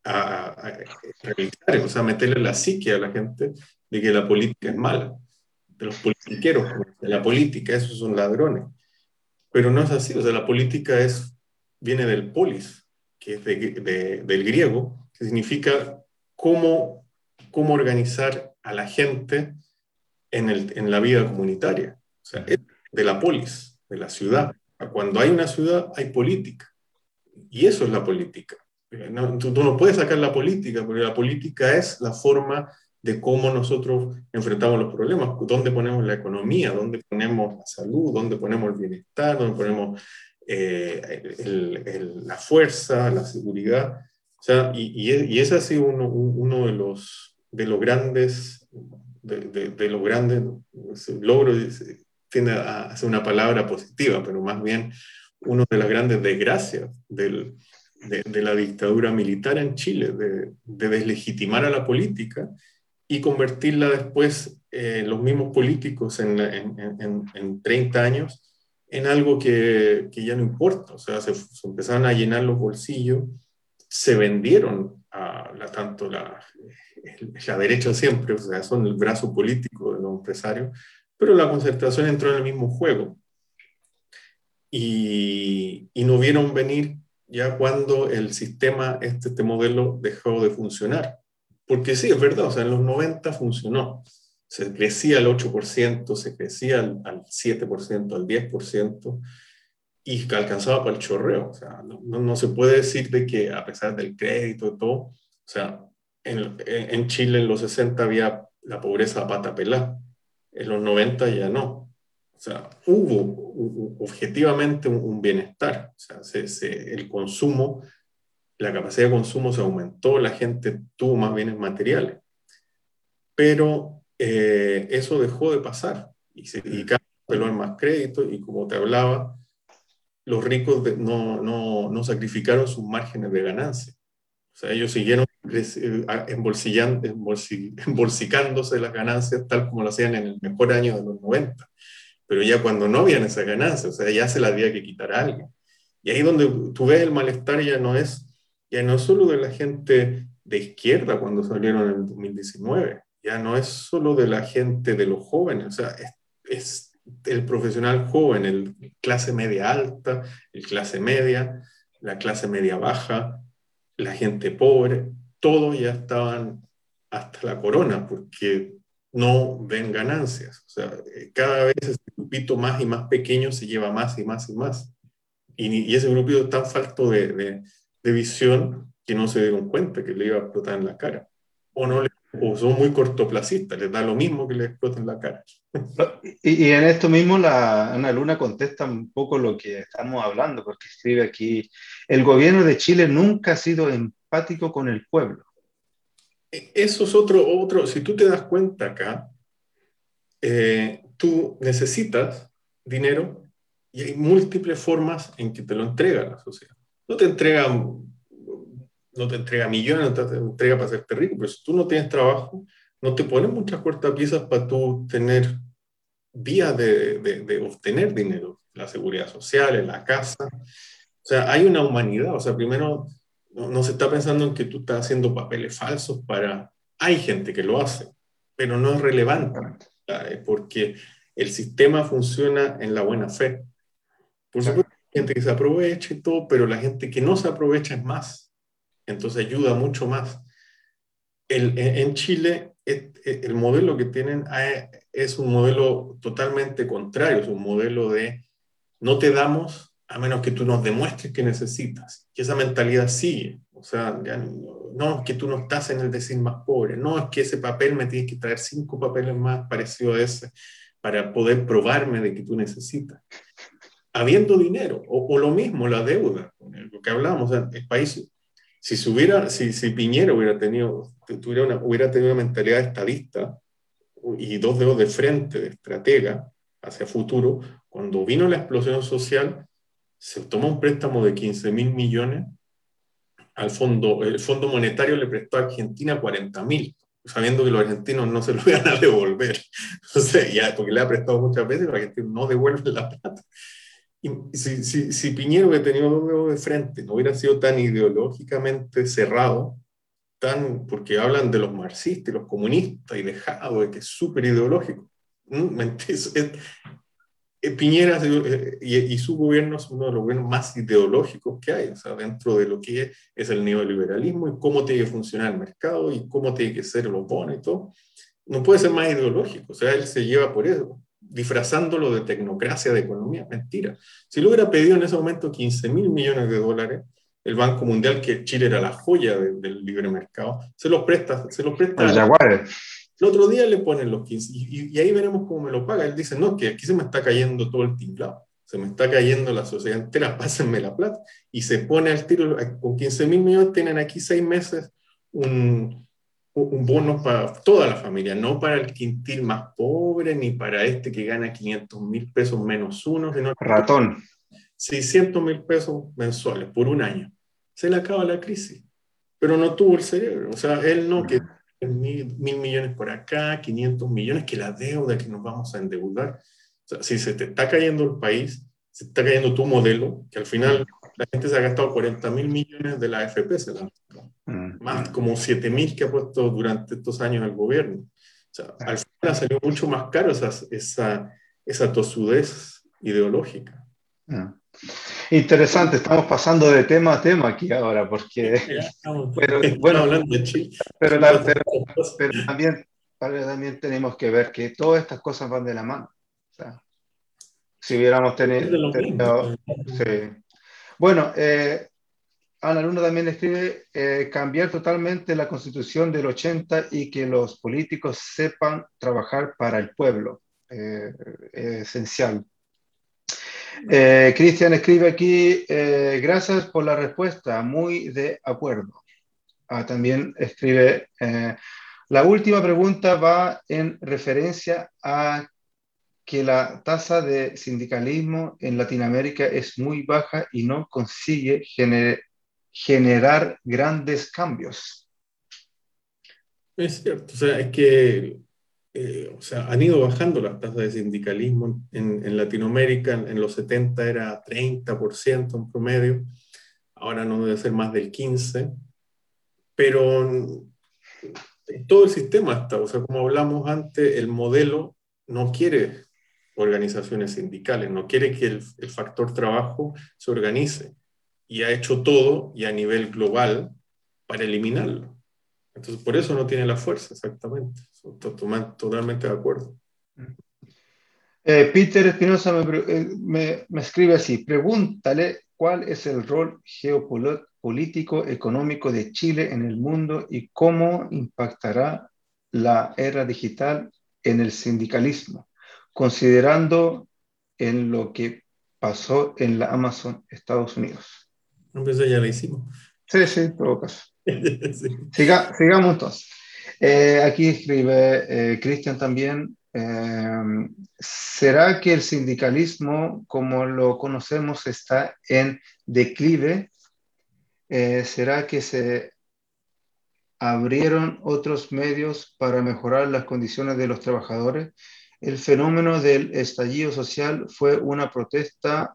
a, realizar, o sea, meterle la psique a la gente de que la política es mala, de los politiqueros, de la política, esos son ladrones. Pero no es así, o sea, la política es, viene del polis, que es de, del griego, que significa cómo, cómo organizar a la gente en, el, en la vida comunitaria. O sea, de la polis, de la ciudad. Cuando hay una ciudad, hay política. Y eso es la política. No, tú, no puedes sacar la política, porque la política es la forma de cómo nosotros enfrentamos los problemas, dónde ponemos la economía, dónde ponemos la salud, dónde ponemos el bienestar, dónde ponemos eh, la fuerza, la seguridad sea, y, y, ese ha sido uno, uno, de, los, de los grandes, de, de, los grandes logros, tiende a ser una palabra positiva, pero más bien uno de las grandes desgracias del, de, la dictadura militar en Chile, de, deslegitimar a la política y convertirla después, eh, los mismos políticos en, en, en, 30 años, en algo que, que, ya no importa. O sea, se, se empezaron a llenar los bolsillos se vendieron a la, tanto la, la derecha siempre, o sea, son el brazo político de los empresarios, pero la concertación entró en el mismo juego. Y, y no vieron venir ya cuando el sistema, este, este modelo dejó de funcionar. Porque sí, es verdad, o sea, en los 90 funcionó. Se crecía al 8%, se crecía al, al 7%, al 10%, y alcanzaba para el chorreo. O sea, no, no, se puede decir de que a pesar del crédito y todo, o sea, en, en Chile en los 60 había la pobreza a pata pelada, en los 90 ya no. O sea, hubo, objetivamente un, bienestar. O sea, se, el consumo, la capacidad de consumo se aumentó, la gente tuvo más bienes materiales. Pero eh, eso dejó de pasar y, se, y cada en más crédito y como te hablaba, los ricos no, no, no, sacrificaron sus márgenes de ganancia. O sea, ellos siguieron embolsillando, embolsicándose las ganancias tal como lo hacían en el mejor año de los 90. Pero ya cuando no habían esas ganancias, o sea, ya se las había que quitar a alguien. Y ahí donde tú ves el malestar ya no es, ya no solo de la gente de izquierda cuando salieron en el 2019, ya no es solo de la gente de los jóvenes, o sea, es, es el profesional joven, el clase media alta, el clase media, la clase media baja, la gente pobre, todos ya estaban hasta la corona porque no ven ganancias. O sea, cada vez ese grupito más y más pequeño se lleva más y más y más. Y, ese grupito es tan falto de, de, visión que no se dieron cuenta que le iba a explotar en la cara. O no le o son muy cortoplacistas, les da lo mismo que les exploten la cara. Y, en esto mismo la Ana Luna contesta un poco lo que estamos hablando, porque escribe aquí, el gobierno de Chile nunca ha sido empático con el pueblo. E, eso es otro, otro si tú te das cuenta acá, eh, tú necesitas dinero y hay múltiples formas en que te lo entrega la sociedad. No te entregan no te entrega millones, no te entrega para hacerte rico, pero si tú no tienes trabajo, no te ponen muchas cortapisas para tú tener vías de, de, obtener dinero, la seguridad social, en la casa. O sea, hay una humanidad, o sea, primero no, no se está pensando en que tú estás haciendo papeles falsos para... Hay gente que lo hace, pero no es relevante, porque el sistema funciona en la buena fe. Por supuesto, hay gente que se aprovecha y todo, pero la gente que no se aprovecha es más. Entonces ayuda mucho más. El, en Chile, el modelo que tienen es un modelo totalmente contrario, es un modelo de no te damos a menos que tú nos demuestres que necesitas. Y esa mentalidad sigue. O sea, no, es que tú no estás en el decir más pobre, no es que ese papel me tienes que traer cinco papeles más parecidos a ese para poder probarme de que tú necesitas. Habiendo dinero, o, lo mismo, la deuda, lo que hablamos, el país, si, se hubiera, si, si Piñera hubiera tenido, tuviera hubiera tenido una mentalidad estadista y dos dedos de frente, de estratega hacia futuro, cuando vino la explosión social, se tomó un préstamo de 15 mil millones al fondo, el Fondo Monetario le prestó a Argentina 40 mil, sabiendo que los argentinos no se lo iban a devolver. Entonces, ya, porque le ha prestado muchas veces, los argentinos no devuelven la plata. Y si, si, si Piñero hubiera tenido dos dedos de frente, no hubiera sido tan ideológicamente cerrado, tan, porque hablan de los marxistas y los comunistas y de de que es súper ideológico. ¿Mm? Eh, Piñera eh, y, su gobierno es uno de los gobiernos más ideológicos que hay, o sea, dentro de lo que es el neoliberalismo y cómo tiene que funcionar el mercado y cómo tiene que ser lo pone y todo. No puede ser más ideológico, o sea, él se lleva por eso, disfrazándolo de tecnocracia, de economía, mentira. Si lo hubiera pedido en ese momento 15 mil millones de dólares, el Banco Mundial, que Chile era la joya del libre mercado, se los presta. Se los presta el otro día le ponen los 15 y, ahí veremos cómo me lo paga. Él dice, no, que aquí se me está cayendo todo el tinglado, se me está cayendo la sociedad entera, pásenme la plata. Y se pone al tiro, con 15 mil millones tienen aquí seis meses un, un bono para toda la familia, no para el quintil más pobre, ni para este que gana 500 mil pesos menos uno. Sino Ratón. 600 mil pesos mensuales por un año. Se le acaba la crisis, pero no tuvo el cerebro. O sea, él no, que mil, millones por acá, 500 millones, que la deuda que nos vamos a endeudar. O sea, si se te está cayendo el país, se está cayendo tu modelo, que al final la gente se ha gastado 40 mil millones de la AFP, se mm. más como 7 mil que ha puesto durante estos años el gobierno. O sea, al final ha salido mucho más caro esa, esa, esa tosudez ideológica. Mm. Interesante, estamos pasando de tema a tema aquí ahora, porque... pero, bueno, hablando de Chile. Pero, también, también tenemos que ver que todas estas cosas van de la mano. si hubiéramos tenido... Bueno, eh, Ana Luna también escribe eh, cambiar totalmente la constitución del 80 y que los políticos sepan trabajar para el pueblo. Eh, esencial. Eh, Cristian escribe aquí, eh, gracias por la respuesta, muy de acuerdo. Ah, también escribe, eh, la última pregunta va en referencia a que la tasa de sindicalismo en Latinoamérica es muy baja y no consigue generar grandes cambios. Es cierto, o sea, es que eh, o sea, han ido bajando las tasas de sindicalismo en, Latinoamérica. En, los 70 era 30% en promedio, ahora no debe ser más del 15%, pero todo el sistema está, o sea, como hablamos antes, el modelo no quiere organizaciones sindicales, no quiere que el, el factor trabajo se organice. Y ha hecho todo y a nivel global para eliminarlo. Entonces, por eso no tiene la fuerza, exactamente. Totalmente de acuerdo. Eh, Peter Espinosa eh, me, me, escribe así, pregúntale cuál es el rol geopolítico económico de Chile en el mundo y cómo impactará la era digital en el sindicalismo, considerando en lo que pasó en la Amazon Estados Unidos. No, pues ya lo hicimos. Sí, sí, todo caso. sigamos entonces. Eh, aquí escribe eh, Cristian también, eh, ¿será que el sindicalismo como lo conocemos está en declive? eh, ¿será que se abrieron otros medios para mejorar las condiciones de los trabajadores? El fenómeno del estallido social fue una protesta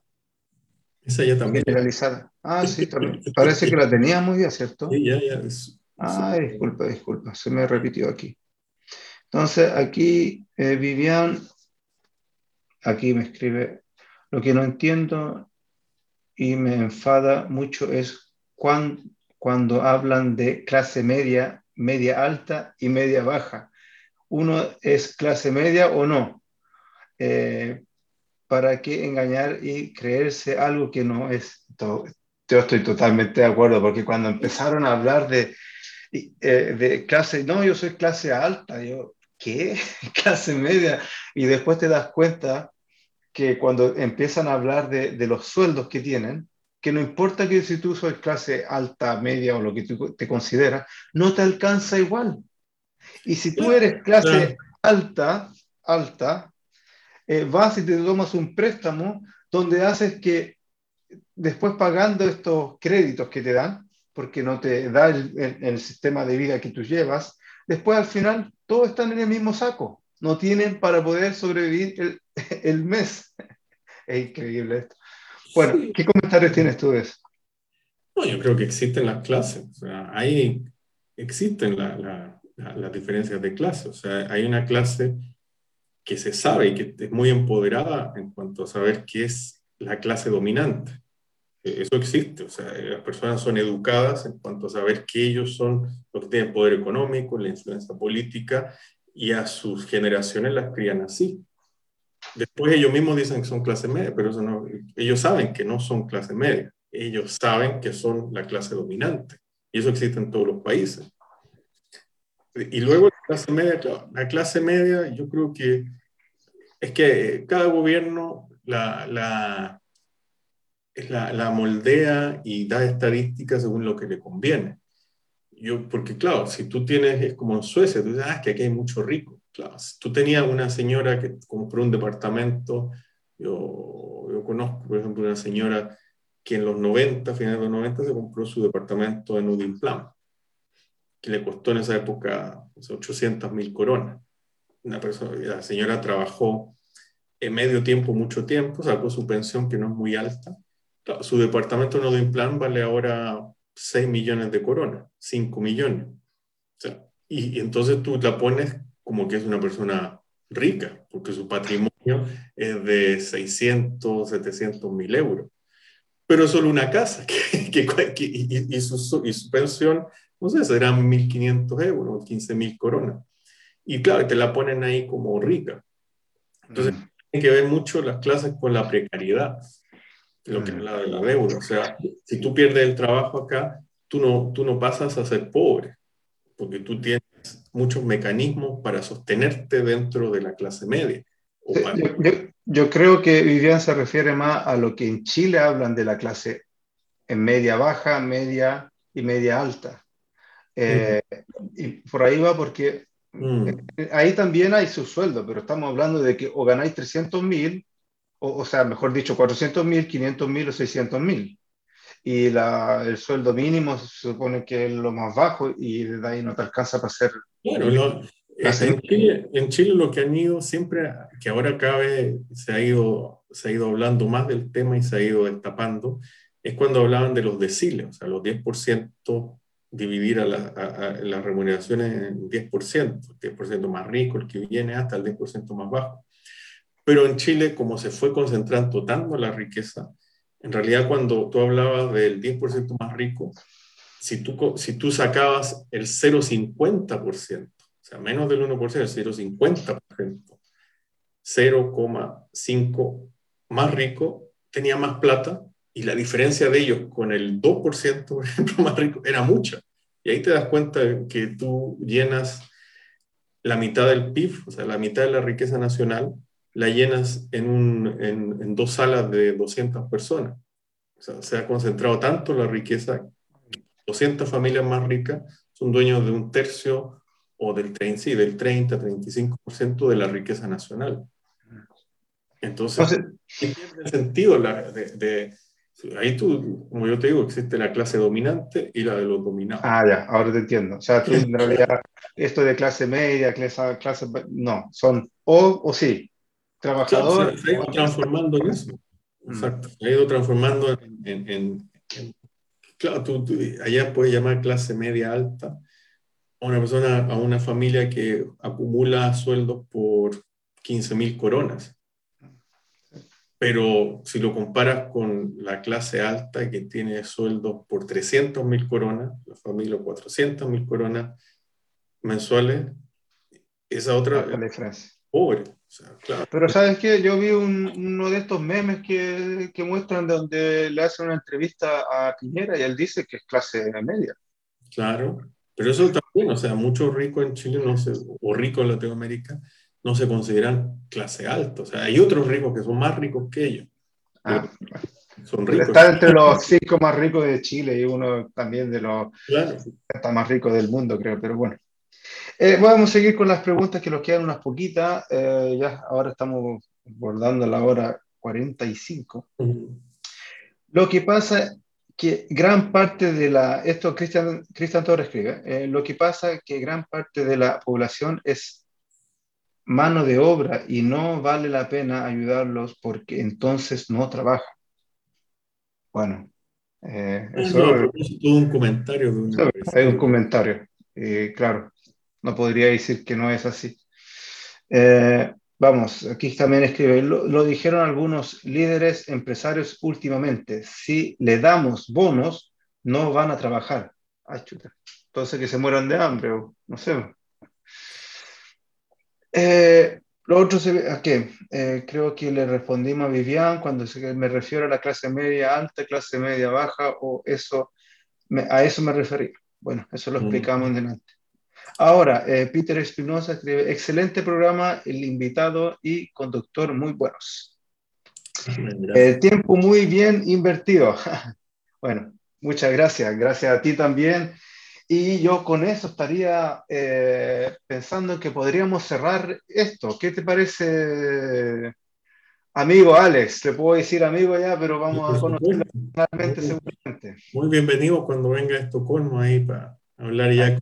Esa ya también. generalizada. Ah, sí, también. Parece que la tenía muy bien, ¿cierto? Sí, ya, ya. es- Ah, disculpa, disculpa, se me repitió aquí. Entonces, aquí eh, Vivian, aquí me escribe, lo que no entiendo y me enfada mucho es cuan- cuando hablan de clase media, media alta y media baja. ¿Uno es clase media o no? Eh, ¿para qué engañar y creerse algo que no es? Yo estoy totalmente de acuerdo, porque cuando empezaron a hablar de, eh, de clase, no, yo soy clase alta, yo, ¿qué? Clase media. Y después te das cuenta que cuando empiezan a hablar de, de los sueldos que tienen, que no importa que si tú soy clase alta, media o lo que tú te consideras, no te alcanza igual. Y si tú eres clase alta, alta, eh, vas y te tomas un préstamo donde haces que después pagando estos créditos que te dan, porque no te da el, el- el sistema de vida que tú llevas, después al final todos están en el mismo saco, no tienen para poder sobrevivir el, el mes. Es increíble esto. Bueno, Sí. ¿qué comentarios tienes tú de eso? No, yo creo que existen las clases, o sea, ahí existen la- la- la- las diferencias de clase, o sea, hay una clase que se sabe y que es muy empoderada en cuanto a saber qué es la clase dominante. Eh, Eso existe, o sea, las personas son educadas en cuanto a saber que ellos son los que tienen poder económico, la influencia política y a sus generaciones las crían así. Después ellos mismos dicen que son clase media, pero eso no, ellos saben que no son clase media, ellos saben que son la clase dominante y eso existe en todos los países. Y luego la clase media, la clase media yo creo que es que cada gobierno la, la, moldea y da estadísticas según lo que le conviene. Yo, porque claro, si tú tienes, es como en Suecia, tú dices, ah, es que aquí hay mucho rico. Claro, si tú tenías una señora que compró un departamento, yo, yo conozco, por ejemplo, una señora que en los 90, finales de los 90, se compró su departamento en Udimplan, que le costó en esa época 800 mil coronas. Una persona, la señora trabajó en medio tiempo, mucho tiempo, sacó su pensión que no es muy alta. Su departamento en Udimplan vale ahora 6 millones de coronas, 5 millones. O sea, y, y entonces tú la pones como que es una persona rica, porque su patrimonio es de 600, 700 mil euros. Pero es solo una casa, que, que, que- y, y su, y su pensión, no sé, serán 1.500 euros, 15.000 coronas. Y claro, te la ponen ahí como rica. Entonces, Mm. tiene que ver mucho las clases con la precariedad, lo que Mm. habla de la deuda. O sea, si tú pierdes el trabajo acá, tú no, tú no pasas a ser pobre, porque tú tienes muchos mecanismos para sostenerte dentro de la clase media. O Sí, para- Yo, yo- yo creo que Vivian se refiere más a lo que en Chile hablan de la clase en media baja, media y media alta. Eh, Y por ahí va porque Mm, ahí también hay su sueldo, pero estamos hablando de que o ganáis 300 mil, o, o sea, mejor dicho, 400 mil, 500 mil o 600 mil. Y la, el sueldo mínimo se supone que es lo más bajo y de ahí no te alcanza para hacer Bueno, no, Clase en, Chile, en Chile lo que han ido siempre, que ahora cabe, se ha ido, se ha ido hablando más del tema y se ha ido destapando, es cuando hablaban de los deciles, o sea, los 10%, dividir a, la- a- a las remuneraciones en 10%, el 10% más rico, el que viene hasta el 10% más bajo. Pero en Chile, como se fue concentrando tanto la riqueza, en realidad cuando tú hablabas del 10% más rico, si tú, si tú sacabas el 0,50%, o sea, menos del 1%, el 0,50%, 0,5 más rico, tenía más plata y la diferencia de ellos con el 2%, por ejemplo, más rico, era mucha. Y ahí te das cuenta que tú llenas la mitad del PIB, o sea, la mitad de la riqueza nacional, la llenas en, un, en, en dos salas de 200 personas. O sea, se ha concentrado tanto la riqueza 200 familias más ricas son dueños de un tercio o del, sí, del 30, 35% de la riqueza nacional. Entonces, ¿qué el sentido la- de, de- Ahí tú, como yo te digo, existe la clase dominante y la de los dominados. Ah, ya, ahora te entiendo. O sea, tú en realidad, esto de clase media, clase, clase no, son o o sí. Trabajador. se, ha ido transformando en eso. Mm. Exacto. Se ha ido transformando en. en, claro, tú, allá puedes llamar clase media alta a una persona, a una familia que acumula sueldos por 15 mil coronas. Pero si lo comparas con la clase alta que tiene sueldos por 300 mil coronas, la familia 400 mil coronas mensuales, esa otra pobre. Pero sabes que yo vi uno de estos memes que, que, muestran donde le hacen una entrevista a Piñera y él dice que es clase media. Claro, pero eso también, o sea, muchos ricos en Chile no sé, o ricos en Latinoamérica no se consideran clase alta. O sea, hay otros ricos que son más ricos que ellos. Ah, son ricos. Está entre los cinco más ricos de Chile y uno también de los está más ricos del mundo, creo, pero bueno. Eh, vamos a seguir con las preguntas que nos quedan unas poquitas. Eh, ya ahora estamos bordando la hora 45. Lo que pasa que gran parte de la, esto Cristian, Torres escribe, eh, lo que pasa que gran parte de la población es mano de obra y no vale la pena ayudarlos porque entonces no trabajan. Bueno, eh, eso, es todo un comentario. De hay un comentario, claro, no podría decir que no es así. Eh, vamos, aquí también escribe, lo, dijeron algunos líderes empresarios últimamente, si le damos bonos, no van a trabajar. Ay, chuta. Entonces que se mueran de hambre o no sé. Eh, lo otro se ¿a qué? Eh, creo que le respondimos a Vivian cuando me refiero a la clase media alta, clase media baja, o eso, a eso me referí. Bueno, eso lo mm. explicamos en delante. Ahora, eh, Peter Espinosa escribe, excelente programa, el invitado y conductor muy buenos. El tiempo muy bien invertido. bueno, muchas gracias. Gracias a ti también. Y yo con eso estaría eh, pensando que podríamos cerrar esto. ¿Qué te parece, amigo Alex? Te puedo decir amigo ya, pero vamos a conocerlo personalmente seguramente. Muy bienvenido cuando venga a Estocolmo ahí para hablar ya.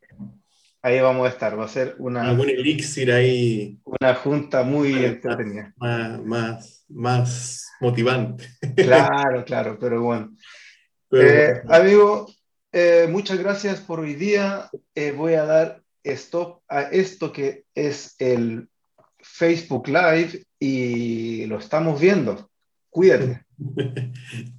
Ahí vamos a estar. Va a ser una. Algún elixir ahí. Una junta muy entretenida. Más, más, más motivante. Claro, claro, pero bueno. Eh, amigo, eh, muchas gracias por hoy día. Eh, voy a dar stop a esto que es el Facebook Live y lo estamos viendo. Cuídate.